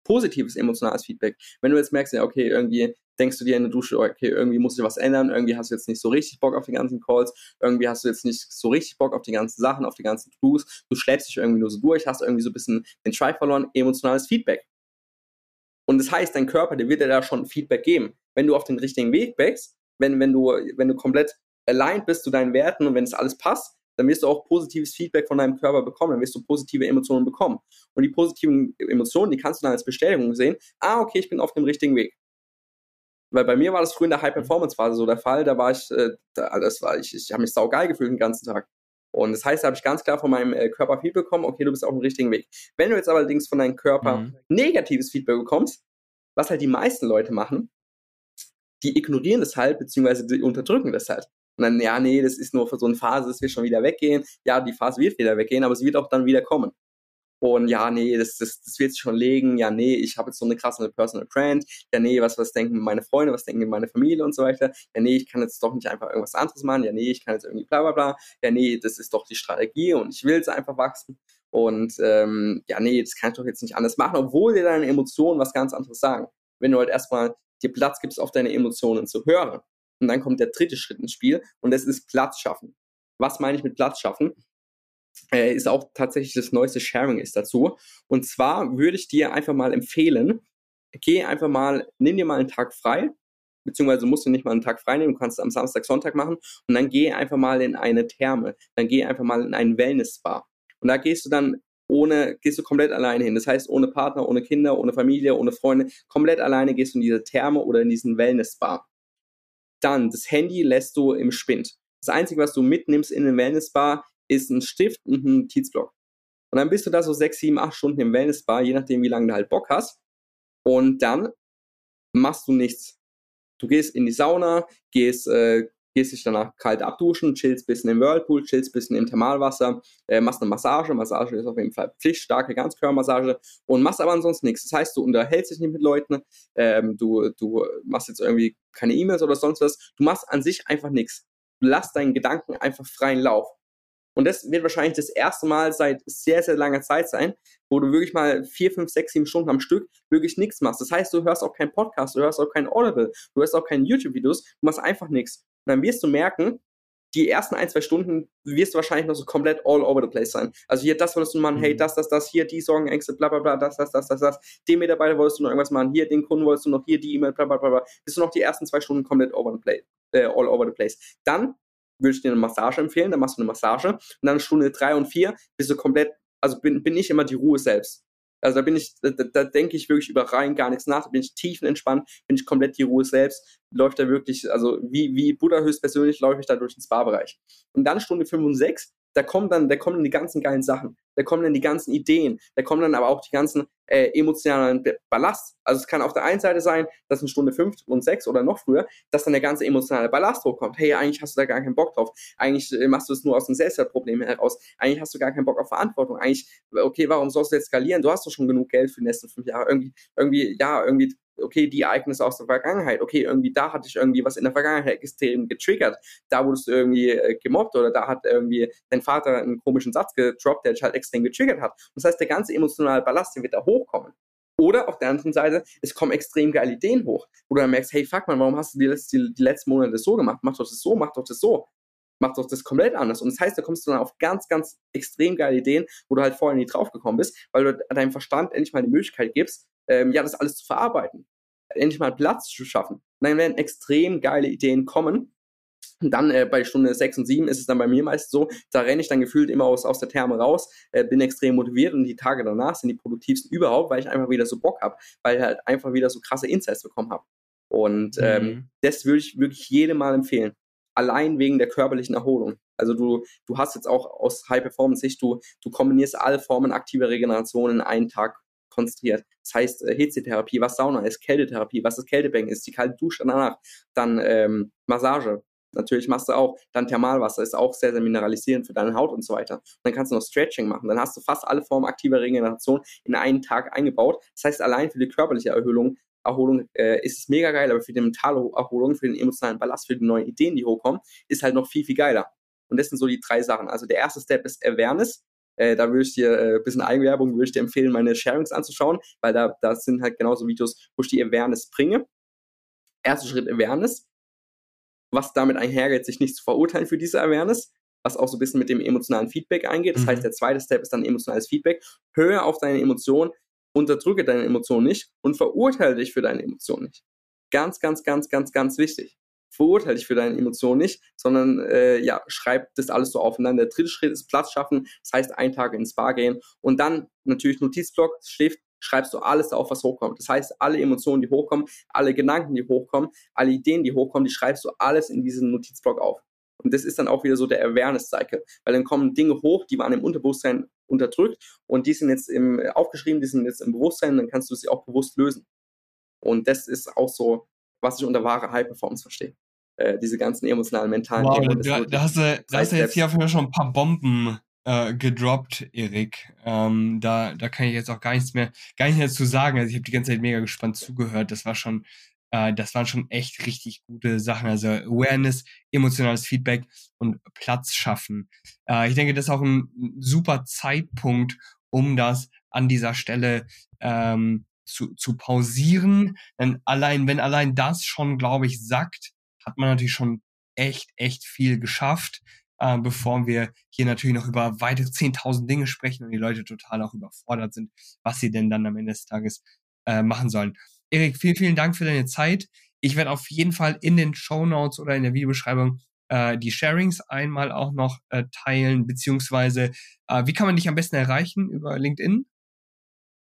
positives emotionales Feedback. Wenn du jetzt merkst, ja, okay, irgendwie denkst du dir in der Dusche, okay, irgendwie muss sich was ändern, irgendwie hast du jetzt nicht so richtig Bock auf die ganzen Calls, irgendwie hast du jetzt nicht so richtig Bock auf die ganzen Sachen, auf die ganzen To-Dos, du schläfst dich irgendwie nur so durch, hast irgendwie so ein bisschen den Drive verloren, emotionales Feedback. Und das heißt, dein Körper, der wird dir da schon Feedback geben. Wenn du auf den richtigen Weg wächst, wenn, wenn du, wenn du komplett aligned bist zu deinen Werten und wenn es alles passt, dann wirst du auch positives Feedback von deinem Körper bekommen, dann wirst du positive Emotionen bekommen. Und die positiven Emotionen, die kannst du dann als Bestätigung sehen, ah, okay, ich bin auf dem richtigen Weg. Weil bei mir war das früher in der High-Performance-Phase so der Fall, da war ich, äh, da, das war, ich, ich habe mich saugeil gefühlt den ganzen Tag. Und das heißt, da habe ich ganz klar von meinem äh, Körper Feedback bekommen, okay, du bist auf dem richtigen Weg. Wenn du jetzt allerdings von deinem Körper mhm. negatives Feedback bekommst, was halt die meisten Leute machen, die ignorieren das halt, beziehungsweise die unterdrücken das halt. Und dann, ja, nee, das ist nur für so eine Phase, das wird schon wieder weggehen. Ja, die Phase wird wieder weggehen, aber sie wird auch dann wieder kommen. Und ja, nee, das, das, das wird sich schon legen. Ja, nee, ich habe jetzt so eine krasse Personal Brand. Ja, nee, was, was denken meine Freunde, was denken meine Familie und so weiter. Ja, nee, ich kann jetzt doch nicht einfach irgendwas anderes machen. Ja, nee, ich kann jetzt irgendwie bla bla bla. Ja, nee, das ist doch die Strategie und ich will es einfach wachsen. Und ähm, ja, nee, das kann ich doch jetzt nicht anders machen, obwohl dir deine Emotionen was ganz anderes sagen. Wenn du halt erstmal dir Platz gibst, auf deine Emotionen zu hören und dann kommt der dritte Schritt ins Spiel und das ist Platz schaffen. Was meine ich mit Platz schaffen? Äh, ist auch tatsächlich das neueste Sharing ist dazu. Und zwar würde ich dir einfach mal empfehlen, geh einfach mal, nimm dir mal einen Tag frei, beziehungsweise musst du nicht mal einen Tag frei nehmen, du kannst es am Samstag, Sonntag machen und dann geh einfach mal in eine Therme, dann geh einfach mal in einen Wellness-Spa. Und da gehst du dann ohne, gehst du komplett alleine hin. Das heißt, ohne Partner, ohne Kinder, ohne Familie, ohne Freunde, komplett alleine gehst du in diese Therme oder in diesen Wellness-Spa. Dann, das Handy lässt du im Spind. Das Einzige, was du mitnimmst in den Wellnessbar, ist ein Stift und ein Notizblock. Und dann bist du da so sechs, sieben, acht Stunden im Wellnessbar, je nachdem, wie lange du halt Bock hast. Und dann machst du nichts. Du gehst in die Sauna, gehst, äh, gehst dich danach kalt abduschen, chillst bisschen im Whirlpool, chillst bisschen im Thermalwasser, äh, machst eine Massage. Massage ist auf jeden Fall pflichtstarke Ganzkörpermassage und machst aber ansonsten nichts. Das heißt, du unterhältst dich nicht mit Leuten, ähm, du, du machst jetzt irgendwie keine E-Mails oder sonst was. Du machst an sich einfach nichts. Du lass deinen Gedanken einfach freien Lauf. Und das wird wahrscheinlich das erste Mal seit sehr, sehr langer Zeit sein, wo du wirklich mal vier, fünf, sechs, sieben Stunden am Stück wirklich nichts machst. Das heißt, du hörst auch keinen Podcast, du hörst auch kein Audible, du hörst auch keine YouTube-Videos, du machst einfach nichts. Und dann wirst du merken, die ersten ein, zwei Stunden wirst du wahrscheinlich noch so komplett all over the place sein. Also hier, das wolltest du machen, hey, mhm. das, das, das, hier, die Sorgenängste, bla, bla, bla, das, das, das, das, das. Den Mitarbeiter wolltest du noch irgendwas machen, hier, den Kunden wolltest du noch, hier, die E-Mail, bla, bla, bla, bla. Bist du noch die ersten zwei Stunden komplett over the place, äh, all over the place. Dann würde ich dir eine Massage empfehlen, dann machst du eine Massage und dann Stunde drei und vier bist du komplett, also bin, bin ich immer die Ruhe selbst. Also da bin ich, da, da denke ich wirklich über rein gar nichts nach, da bin ich tiefenentspannt, bin ich komplett die Ruhe selbst, läuft da wirklich, also wie, wie Buddha höchstpersönlich läufe ich da durch den Spa-Bereich. Und dann Stunde 5 und 6, da kommen dann, da kommen dann die ganzen geilen Sachen, da kommen dann die ganzen Ideen, da kommen dann aber auch die ganzen äh, emotionalen Ballast. Also es kann auf der einen Seite sein, dass in Stunde 5 und 6 oder noch früher, dass dann der ganze emotionale Ballast hochkommt. Hey, eigentlich hast du da gar keinen Bock drauf. Eigentlich äh, machst du es nur aus dem Selbstwertproblem heraus. Eigentlich hast du gar keinen Bock auf Verantwortung. Eigentlich, okay, warum sollst du jetzt skalieren? Du hast doch schon genug Geld für die nächsten fünf Jahre. Irgendwie, irgendwie, ja, irgendwie okay, die Ereignisse aus der Vergangenheit, okay, irgendwie da hatte ich irgendwie was in der Vergangenheit extrem getriggert, da wurdest du irgendwie äh, gemobbt oder da hat irgendwie dein Vater einen komischen Satz gedroppt, der dich halt extrem getriggert hat. das heißt, der ganze emotionale Ballast, der wird da hochkommen. Oder auf der anderen Seite, es kommen extrem geile Ideen hoch, wo du dann merkst, hey, fuck man, warum hast du die, die, die letzten Monate so gemacht? Mach doch das so, mach doch das so. macht doch das komplett anders. Und das heißt, da kommst du dann auf ganz, ganz extrem geile Ideen, wo du halt vorher nie drauf gekommen bist, weil du deinem Verstand endlich mal die Möglichkeit gibst, ähm, ja, das alles zu verarbeiten. Endlich mal Platz zu schaffen. Und dann werden extrem geile Ideen kommen. Und dann äh, bei Stunde 6 und 7 ist es dann bei mir meist so, da renne ich dann gefühlt immer aus, aus der Therme raus, äh, bin extrem motiviert und die Tage danach sind die produktivsten überhaupt, weil ich einfach wieder so Bock habe, weil ich halt einfach wieder so krasse Insights bekommen habe. Und ähm, mhm. das würde ich wirklich jedem mal empfehlen allein wegen der körperlichen Erholung. Also du, du hast jetzt auch aus High-Performance-Sicht, du, du kombinierst alle Formen aktiver Regeneration in einen Tag konzentriert. Das heißt äh, Hitzetherapie, was Sauna ist, Kältetherapie, was das Kältebecken ist, die kalte Dusche danach, dann ähm, Massage. Natürlich machst du auch, dann Thermalwasser ist auch sehr, sehr mineralisierend für deine Haut und so weiter. Und dann kannst du noch Stretching machen. Dann hast du fast alle Formen aktiver Regeneration in einen Tag eingebaut. Das heißt, allein für die körperliche Erholung Erholung äh, ist es mega geil, aber für die mentale Erholung, für den emotionalen Ballast, für die neuen Ideen, die hochkommen, ist halt noch viel, viel geiler. Und das sind so die drei Sachen. Also der erste Step ist Awareness. Äh, da würde ich dir, äh, bisschen Eigenwerbung, würde ich dir empfehlen, meine Sharings anzuschauen, weil da, da sind halt genauso Videos, wo ich die Awareness bringe. Erster Schritt Awareness. Was damit einhergeht, sich nicht zu verurteilen für diese Awareness, was auch so ein bisschen mit dem emotionalen Feedback eingeht. Das mhm. heißt, der zweite Step ist dann emotionales Feedback. Höre auf deine Emotionen, unterdrücke deine Emotionen nicht und verurteile dich für deine Emotionen nicht. Ganz, ganz, ganz, ganz, ganz wichtig. Verurteile dich für deine Emotionen nicht, sondern äh, ja, schreib das alles so auf. Und dann der dritte Schritt ist Platz schaffen, das heißt einen Tag ins Spa gehen und dann natürlich Notizblock, Stift, schreibst du alles auf, was hochkommt. Das heißt, alle Emotionen, die hochkommen, alle Gedanken, die hochkommen, alle Ideen, die hochkommen, die schreibst du alles in diesen Notizblock auf. Und das ist dann auch wieder so der Awareness-Cycle, weil dann kommen Dinge hoch, die waren im Unterbewusstsein unterdrückt und die sind jetzt im, äh, aufgeschrieben, die sind jetzt im Bewusstsein, dann kannst du sie auch bewusst lösen. Und das ist auch so, was ich unter wahre High Performance verstehe. Äh, diese ganzen emotionalen, mentalen
wow, Dinge. Da, da, hast du, da hast du jetzt hier auf jeden Fall schon ein paar Bomben äh, gedroppt, Erik. Ähm, da, da kann ich jetzt auch gar nichts mehr, gar nicht mehr zu sagen. Also ich habe die ganze Zeit mega gespannt zugehört. Das war schon äh, das waren schon echt richtig gute Sachen. Also Awareness, emotionales Feedback und Platz schaffen. Äh, ich denke, das ist auch ein super Zeitpunkt, um das an dieser Stelle ähm, zu, zu pausieren. Denn allein, wenn allein das schon, glaube ich, sagt, hat man natürlich schon echt, echt viel geschafft, äh, bevor wir hier natürlich noch über weitere 10.000 Dinge sprechen und die Leute total auch überfordert sind, was sie denn dann am Ende des Tages äh, machen sollen. Erik, vielen, vielen Dank für deine Zeit. Ich werde auf jeden Fall in den Show Notes oder in der Videobeschreibung äh, die Sharings einmal auch noch äh, teilen, beziehungsweise äh, wie kann man dich am besten erreichen? Über LinkedIn?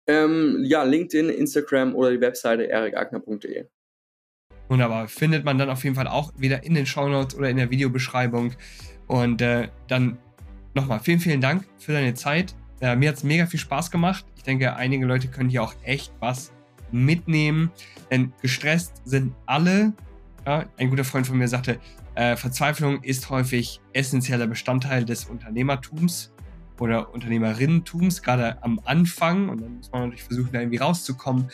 Ähm, ja, LinkedIn, Instagram oder die Webseite erikagner.de.
Wunderbar. Findet man dann auf jeden Fall auch wieder in den Show Notes oder in der Videobeschreibung. Und äh, dann nochmal vielen, vielen Dank für deine Zeit. Äh, mir hat es mega viel Spaß gemacht. Ich denke, einige Leute können hier auch echt was mitnehmen. Denn gestresst sind alle. Ja, ein guter Freund von mir sagte, äh, Verzweiflung ist häufig essentieller Bestandteil des Unternehmertums oder Unternehmerinnentums, gerade am Anfang. Und dann muss man natürlich versuchen, da irgendwie rauszukommen.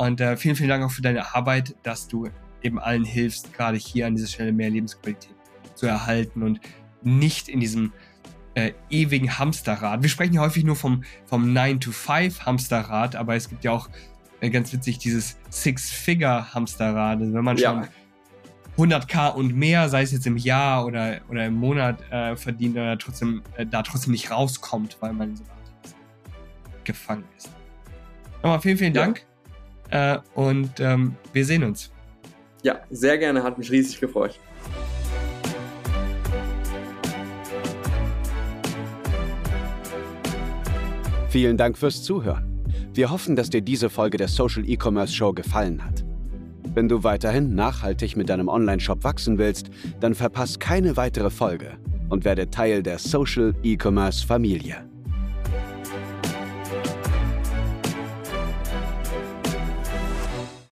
Und äh, vielen, vielen Dank auch für deine Arbeit, dass du eben allen hilfst, gerade hier an dieser Stelle mehr Lebensqualität zu erhalten und nicht in diesem äh, ewigen Hamsterrad. Wir sprechen ja häufig nur vom, vom 9-to-5 Hamsterrad, aber es gibt ja auch äh, ganz witzig, dieses Six-Figure-Hamsterrad. Also wenn man schon 100k und mehr, sei es jetzt im Jahr oder, oder im Monat äh, verdient, oder trotzdem, äh, da trotzdem nicht rauskommt, weil man so gefangen ist. Nochmal vielen, vielen Dank ja. Äh, und ähm, wir sehen uns.
Ja, sehr gerne, hat mich riesig gefreut.
Vielen Dank fürs Zuhören. Wir hoffen, dass dir diese Folge der Social E-Commerce Show gefallen hat. Wenn du weiterhin nachhaltig mit deinem Online-Shop wachsen willst, dann verpass keine weitere Folge und werde Teil der Social E-Commerce Familie.